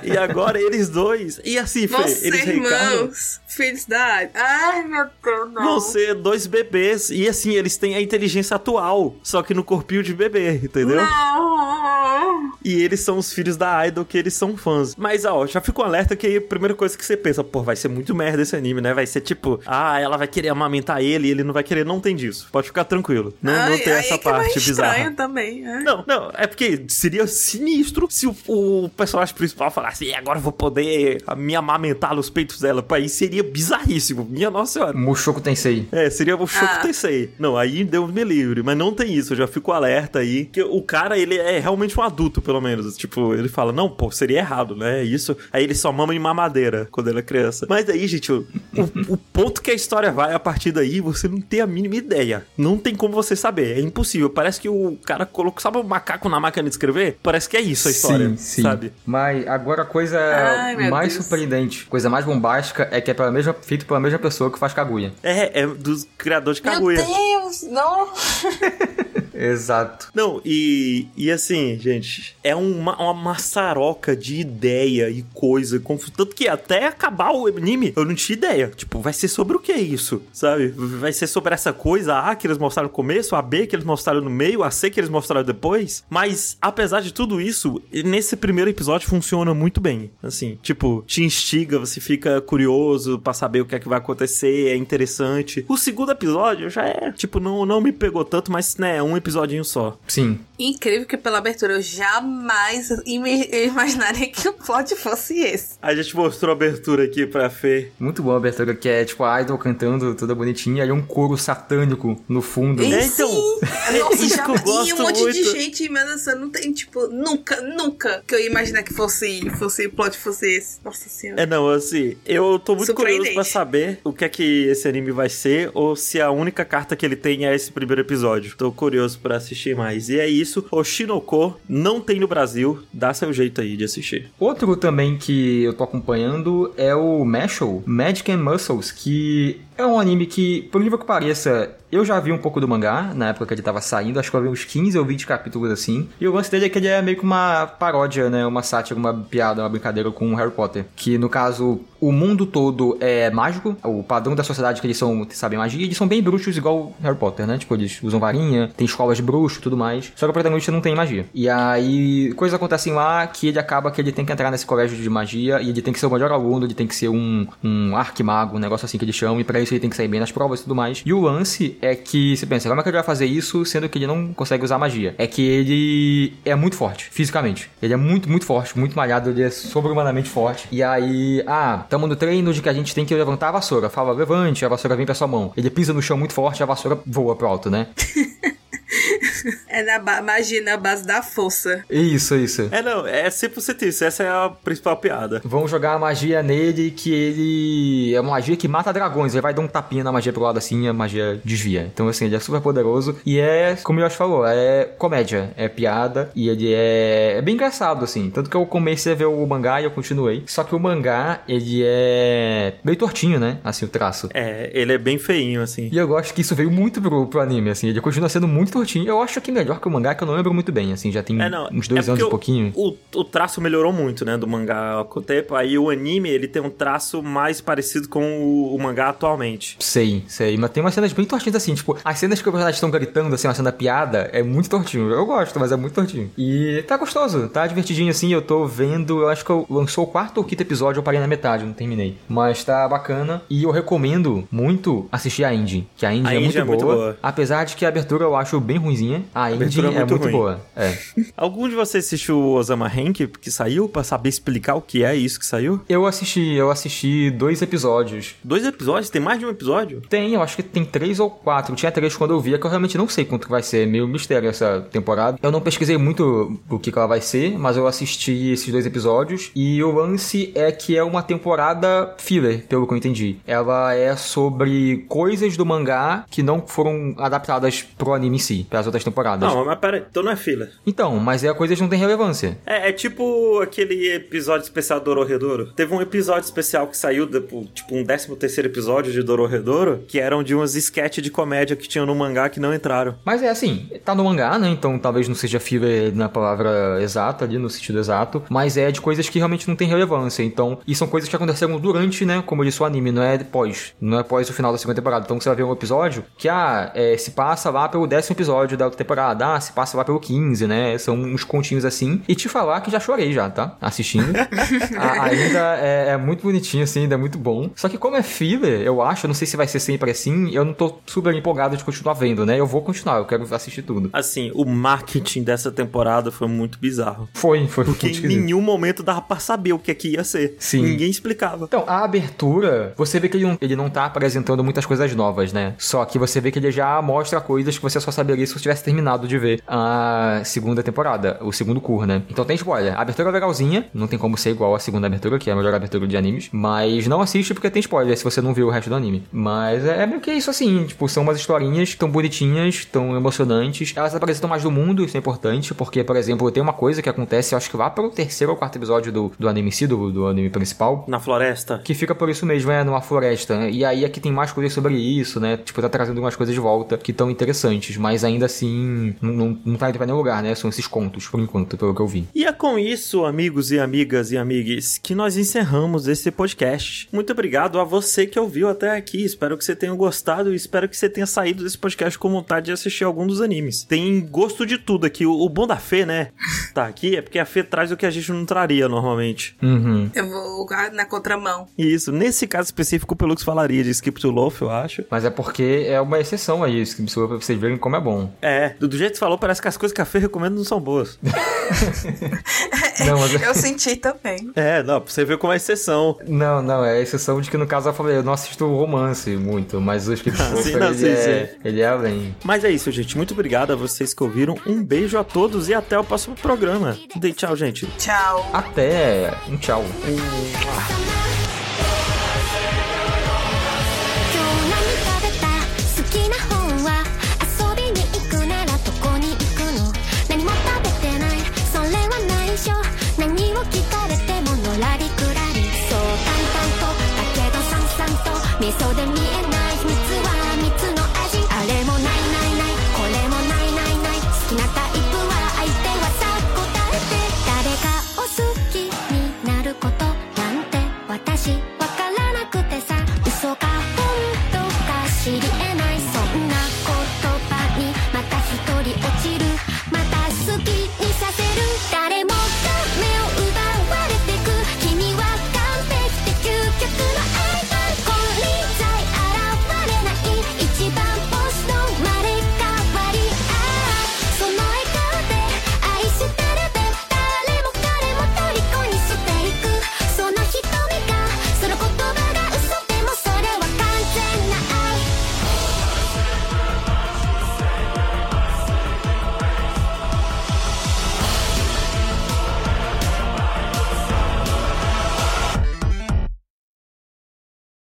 S1: E agora eles dois, e assim, Fê,
S2: Vão
S1: eles
S2: ser
S1: reencarnam...
S2: irmãos, filhos da... Ai, meu Deus, não.
S1: Vão ser dois bebês. E assim, eles têm a inteligência atual, só que no corpinho de bebê, entendeu?
S2: Não.
S1: E eles são os filhos da Idol que eles são fãs. Mas, ó, já fico alerta que a primeira coisa que você pensa, pô, vai ser muito merda esse anime, né? Vai ser tipo, ah, ela vai querer amamentar ele e ele não vai querer. Não tem disso. Pode ficar tranquilo. Não, não
S2: Ai,
S1: tem
S2: aí
S1: essa
S2: que é
S1: parte bizarra.
S2: estranho também. é.
S1: Não, não, é porque seria sinistro se o, o personagem principal falasse, "E agora eu vou poder me amamentar nos peitos dela. Pô, aí seria bizarríssimo. Minha nossa senhora.
S3: Mushoku Tensei.
S1: É, seria o Choco
S2: Ah.
S1: Tensei. Não, aí deu me livre, mas não tem isso, eu já fico alerta aí. Que o cara, ele é realmente um adulto, pelo menos. Tipo, ele fala, não, pô, seria errado, né? Isso. Aí ele só mama em mamadeira quando ele é criança. Mas aí, gente, o, o, o ponto que a história vai a partir daí, você não tem a mínima ideia. Não tem como você saber, é impossível. Parece que o cara colocou, sabe o macaco na máquina de escrever? Parece que é isso a história,
S3: sim, sim.
S1: sabe?
S3: Mas agora a coisa
S2: Ai, meu
S3: mais
S2: Deus.
S3: surpreendente, coisa mais bombástica é que é pela mesma, feito pela mesma pessoa que faz Kaguya.
S1: É, é dos criadores de
S2: Meu
S1: Kaguya.
S2: Deus, não.
S3: Exato.
S1: Não, e, e assim, gente, é uma, uma maçaroca de ideia e coisa. Tanto que até acabar o anime, eu não tinha ideia. Tipo, vai ser sobre o que isso, sabe? Vai ser sobre essa coisa A que eles mostraram no começo, a B que eles mostraram no meio, a C que eles mostraram depois. Mas, apesar de tudo isso, nesse primeiro episódio funciona muito bem. Assim, tipo, te instiga, você fica curioso pra saber o que é que vai acontecer, é interessante. O segundo episódio já é, tipo, não, não me pegou tanto, mas, né, é um episodinho só.
S3: Sim.
S2: Incrível que pela abertura eu jamais imaginaria que o plot fosse esse.
S1: A gente mostrou a abertura aqui pra Fê.
S3: Muito boa a abertura, que é tipo a Idol cantando toda bonitinha e um coro satânico no fundo.
S2: E
S1: É, então,
S2: sim!
S1: é
S2: Nossa, já e um monte de
S1: muito.
S2: gente me dançando. Não tem, tipo, nunca, nunca que eu ia imaginar que fosse, fosse o plot fosse esse. Nossa senhora.
S1: É, não, assim, eu tô muito curioso pra saber o que é que esse anime vai ser, ou se a única carta que ele tem é esse primeiro episódio. Tô curioso pra assistir mais. E é isso, o Shinoko não tem no Brasil, dá seu jeito aí de assistir.
S3: Outro também que eu tô acompanhando é o Mashal, Magic and Muscles, que é um anime que, por incrível que pareça, eu já vi um pouco do mangá na época que ele tava saindo, acho que eu vi uns 15 ou 20 capítulos assim. E o lance dele é que ele é meio que uma paródia, né? Uma sátira, uma piada, uma brincadeira com Harry Potter. Que no caso, o mundo todo é mágico, o padrão da sociedade que eles são, sabem magia, eles são bem bruxos igual o Harry Potter, né? Tipo, eles usam varinha, tem escolas de bruxo e tudo mais. Só que o protagonista não tem magia. E aí, coisas acontecem lá que ele acaba que ele tem que entrar nesse colégio de magia e ele tem que ser o melhor aluno, ele tem que ser um, um arquimago, um negócio assim que eles chamam, e pra isso ele tem que sair bem nas provas e tudo mais. E o lance é que, você pensa, como é que ele vai fazer isso sendo que ele não consegue usar magia? É que ele é muito forte, fisicamente. Ele é muito, muito forte, muito malhado, ele é sobre-humanamente forte. E aí, ah, tamo no treino de que a gente tem que levantar a vassoura. Fala, levante, a vassoura vem pra sua mão. Ele pisa no chão muito forte, a vassoura voa pro alto, né?
S2: É na ba- magia na base da força.
S3: Isso, isso.
S1: É, não, é 100% isso, essa é a principal piada.
S3: Vão jogar a magia nele que ele é uma magia que mata dragões. Ele vai dar um tapinha na magia pro lado assim e a magia desvia. Então, assim, ele é super poderoso. E é, como o Yoshi falou, é comédia, é piada. E ele é, é bem engraçado, assim. Tanto que eu comecei a ver o mangá e eu continuei. Só que o mangá, ele é meio tortinho, né? Assim, o traço.
S1: É, ele é bem feinho, assim.
S3: E eu gosto que isso veio muito pro, pro anime, assim. Ele continua sendo muito tortinho. Eu acho que melhor que o mangá, que eu não lembro muito bem, assim. Já tem
S1: É,
S3: uns dois
S1: é
S3: anos e pouquinho.
S1: O, o traço melhorou muito, né, do mangá com o tempo. Aí o anime, ele tem um traço mais parecido com o, o mangá atualmente.
S3: Sei, sei. Mas tem umas cenas bem tortinhas assim, tipo, as cenas que os personagens estão gritando, assim, uma cena piada, é muito tortinho. Eu gosto, mas é muito tortinho. E tá gostoso, tá divertidinho assim, eu tô vendo, eu acho que eu lançou o quarto ou quinto episódio, eu parei na metade, não terminei. Mas tá bacana. E eu recomendo muito assistir a Indie, que a Indie
S1: A
S3: é,
S1: Indie
S3: muito,
S1: é muito
S3: boa,
S1: boa.
S3: Apesar de que a abertura eu acho bem ruinzinha. Né? A
S1: abertura é
S3: é
S1: muito ruim.
S3: boa. É.
S1: Algum de vocês assistiu o Osama Hank que saiu pra saber explicar o que é isso que saiu?
S3: Eu assisti, eu assisti dois episódios.
S1: Dois episódios? Tem mais de um episódio?
S3: Tem, eu acho que tem três ou quatro. Tinha três quando eu via, que eu realmente não sei quanto vai ser. É Meio mistério essa temporada. Eu não pesquisei muito o que, que ela vai ser, mas eu assisti esses dois episódios. E o lance é que é uma temporada filler, pelo que eu entendi. Ela é sobre coisas do mangá que não foram adaptadas pro anime em si, pras outras temporadas.
S1: Não, mas pera aí, então não é filler.
S3: Então, mas é coisas que não tem relevância.
S1: É, é tipo aquele episódio especial do Dororedoro. Teve um episódio especial que saiu, depo- tipo um 13 terceiro episódio de Dororedoro, que eram de umas sketches de comédia que tinham no mangá que não entraram.
S3: Mas é assim, tá no mangá, né? Então talvez não seja filler na palavra exata ali, no sentido exato. Mas é de coisas que realmente não tem relevância. Então, e são coisas que aconteceram durante, né? Como eu disse, o anime, não é depois. Não é após o final da segunda temporada. Então você vai ver um episódio que, ah, é, se passa lá pelo décimo episódio da temporada. Ah, se passa lá pelo 15, né? São uns continhos assim. E te falar que já chorei já, tá? Assistindo. A- ainda é, é muito bonitinho, assim, ainda é muito bom. Só que como é filler, eu acho, eu não sei se vai ser sempre assim, eu não tô super empolgado de continuar vendo, né? Eu vou continuar, eu quero assistir tudo.
S1: Assim, o marketing dessa temporada foi muito bizarro.
S3: Foi, foi
S1: Porque em nenhum momento dava pra saber o que é que ia ser.
S3: Sim.
S1: Ninguém explicava.
S3: Então, a abertura, você vê que ele não, ele não tá apresentando muitas coisas novas, né? Só que você vê que ele já mostra coisas que você só saberia se você tivesse terminado de ver a segunda temporada, o segundo cur, né? Então tem spoiler. A abertura é legalzinha, não tem como ser igual a segunda abertura, que é a melhor abertura de animes, mas não assiste porque tem spoiler se você não viu o resto do anime. Mas é, é meio que isso assim, tipo, são umas historinhas tão bonitinhas, tão emocionantes. Elas apresentam mais do mundo, isso é importante, porque, por exemplo, tem uma coisa que acontece, eu acho que lá pelo terceiro ou quarto episódio do, do anime em si, do, do anime principal,
S1: Na floresta.
S3: que fica por isso mesmo, é numa floresta. né? E aí aqui tem mais coisas sobre isso, né? Tipo, tá trazendo umas coisas de volta que estão interessantes, mas ainda assim não, não, não tá indo pra nenhum lugar, né? São esses contos, por enquanto, pelo que eu vi.
S1: E é com isso, amigos e amigas e amigues, que nós encerramos esse podcast. Muito obrigado a você que ouviu até aqui. Espero que você tenha gostado e espero que você tenha saído desse podcast com vontade de assistir algum dos animes. Tem gosto de tudo aqui. O, o bom da Fê, né? Tá aqui é porque a Fê traz o que a gente não traria normalmente.
S3: Uhum.
S2: Eu vou na contramão.
S1: Isso, nesse caso específico, o Pelux falaria de Skip to Loaf, eu acho.
S3: Mas é porque é uma exceção aí, isso, pra vocês verem como é bom.
S1: É, do, do jeito que você falou, parece que as coisas que a Fê recomenda não são boas.
S3: Não, mas...
S2: Eu senti também.
S1: é, não, pra você ver como é exceção.
S3: Não, não, é a exceção de que no caso eu falei, eu não assisto romance muito, mas o Skip
S1: Ah, sim, não,
S3: ele,
S1: sim,
S3: é, ele é além.
S1: Mas é isso, gente. Muito obrigado a vocês que ouviram. Um beijo a todos e até o próximo programa. Dê tchau, gente.
S2: Tchau.
S3: Até, um tchau.
S4: 今は内緒何を聞かれてものらりくらり。そう淡々と。だけどさんさんと。みそで見えない。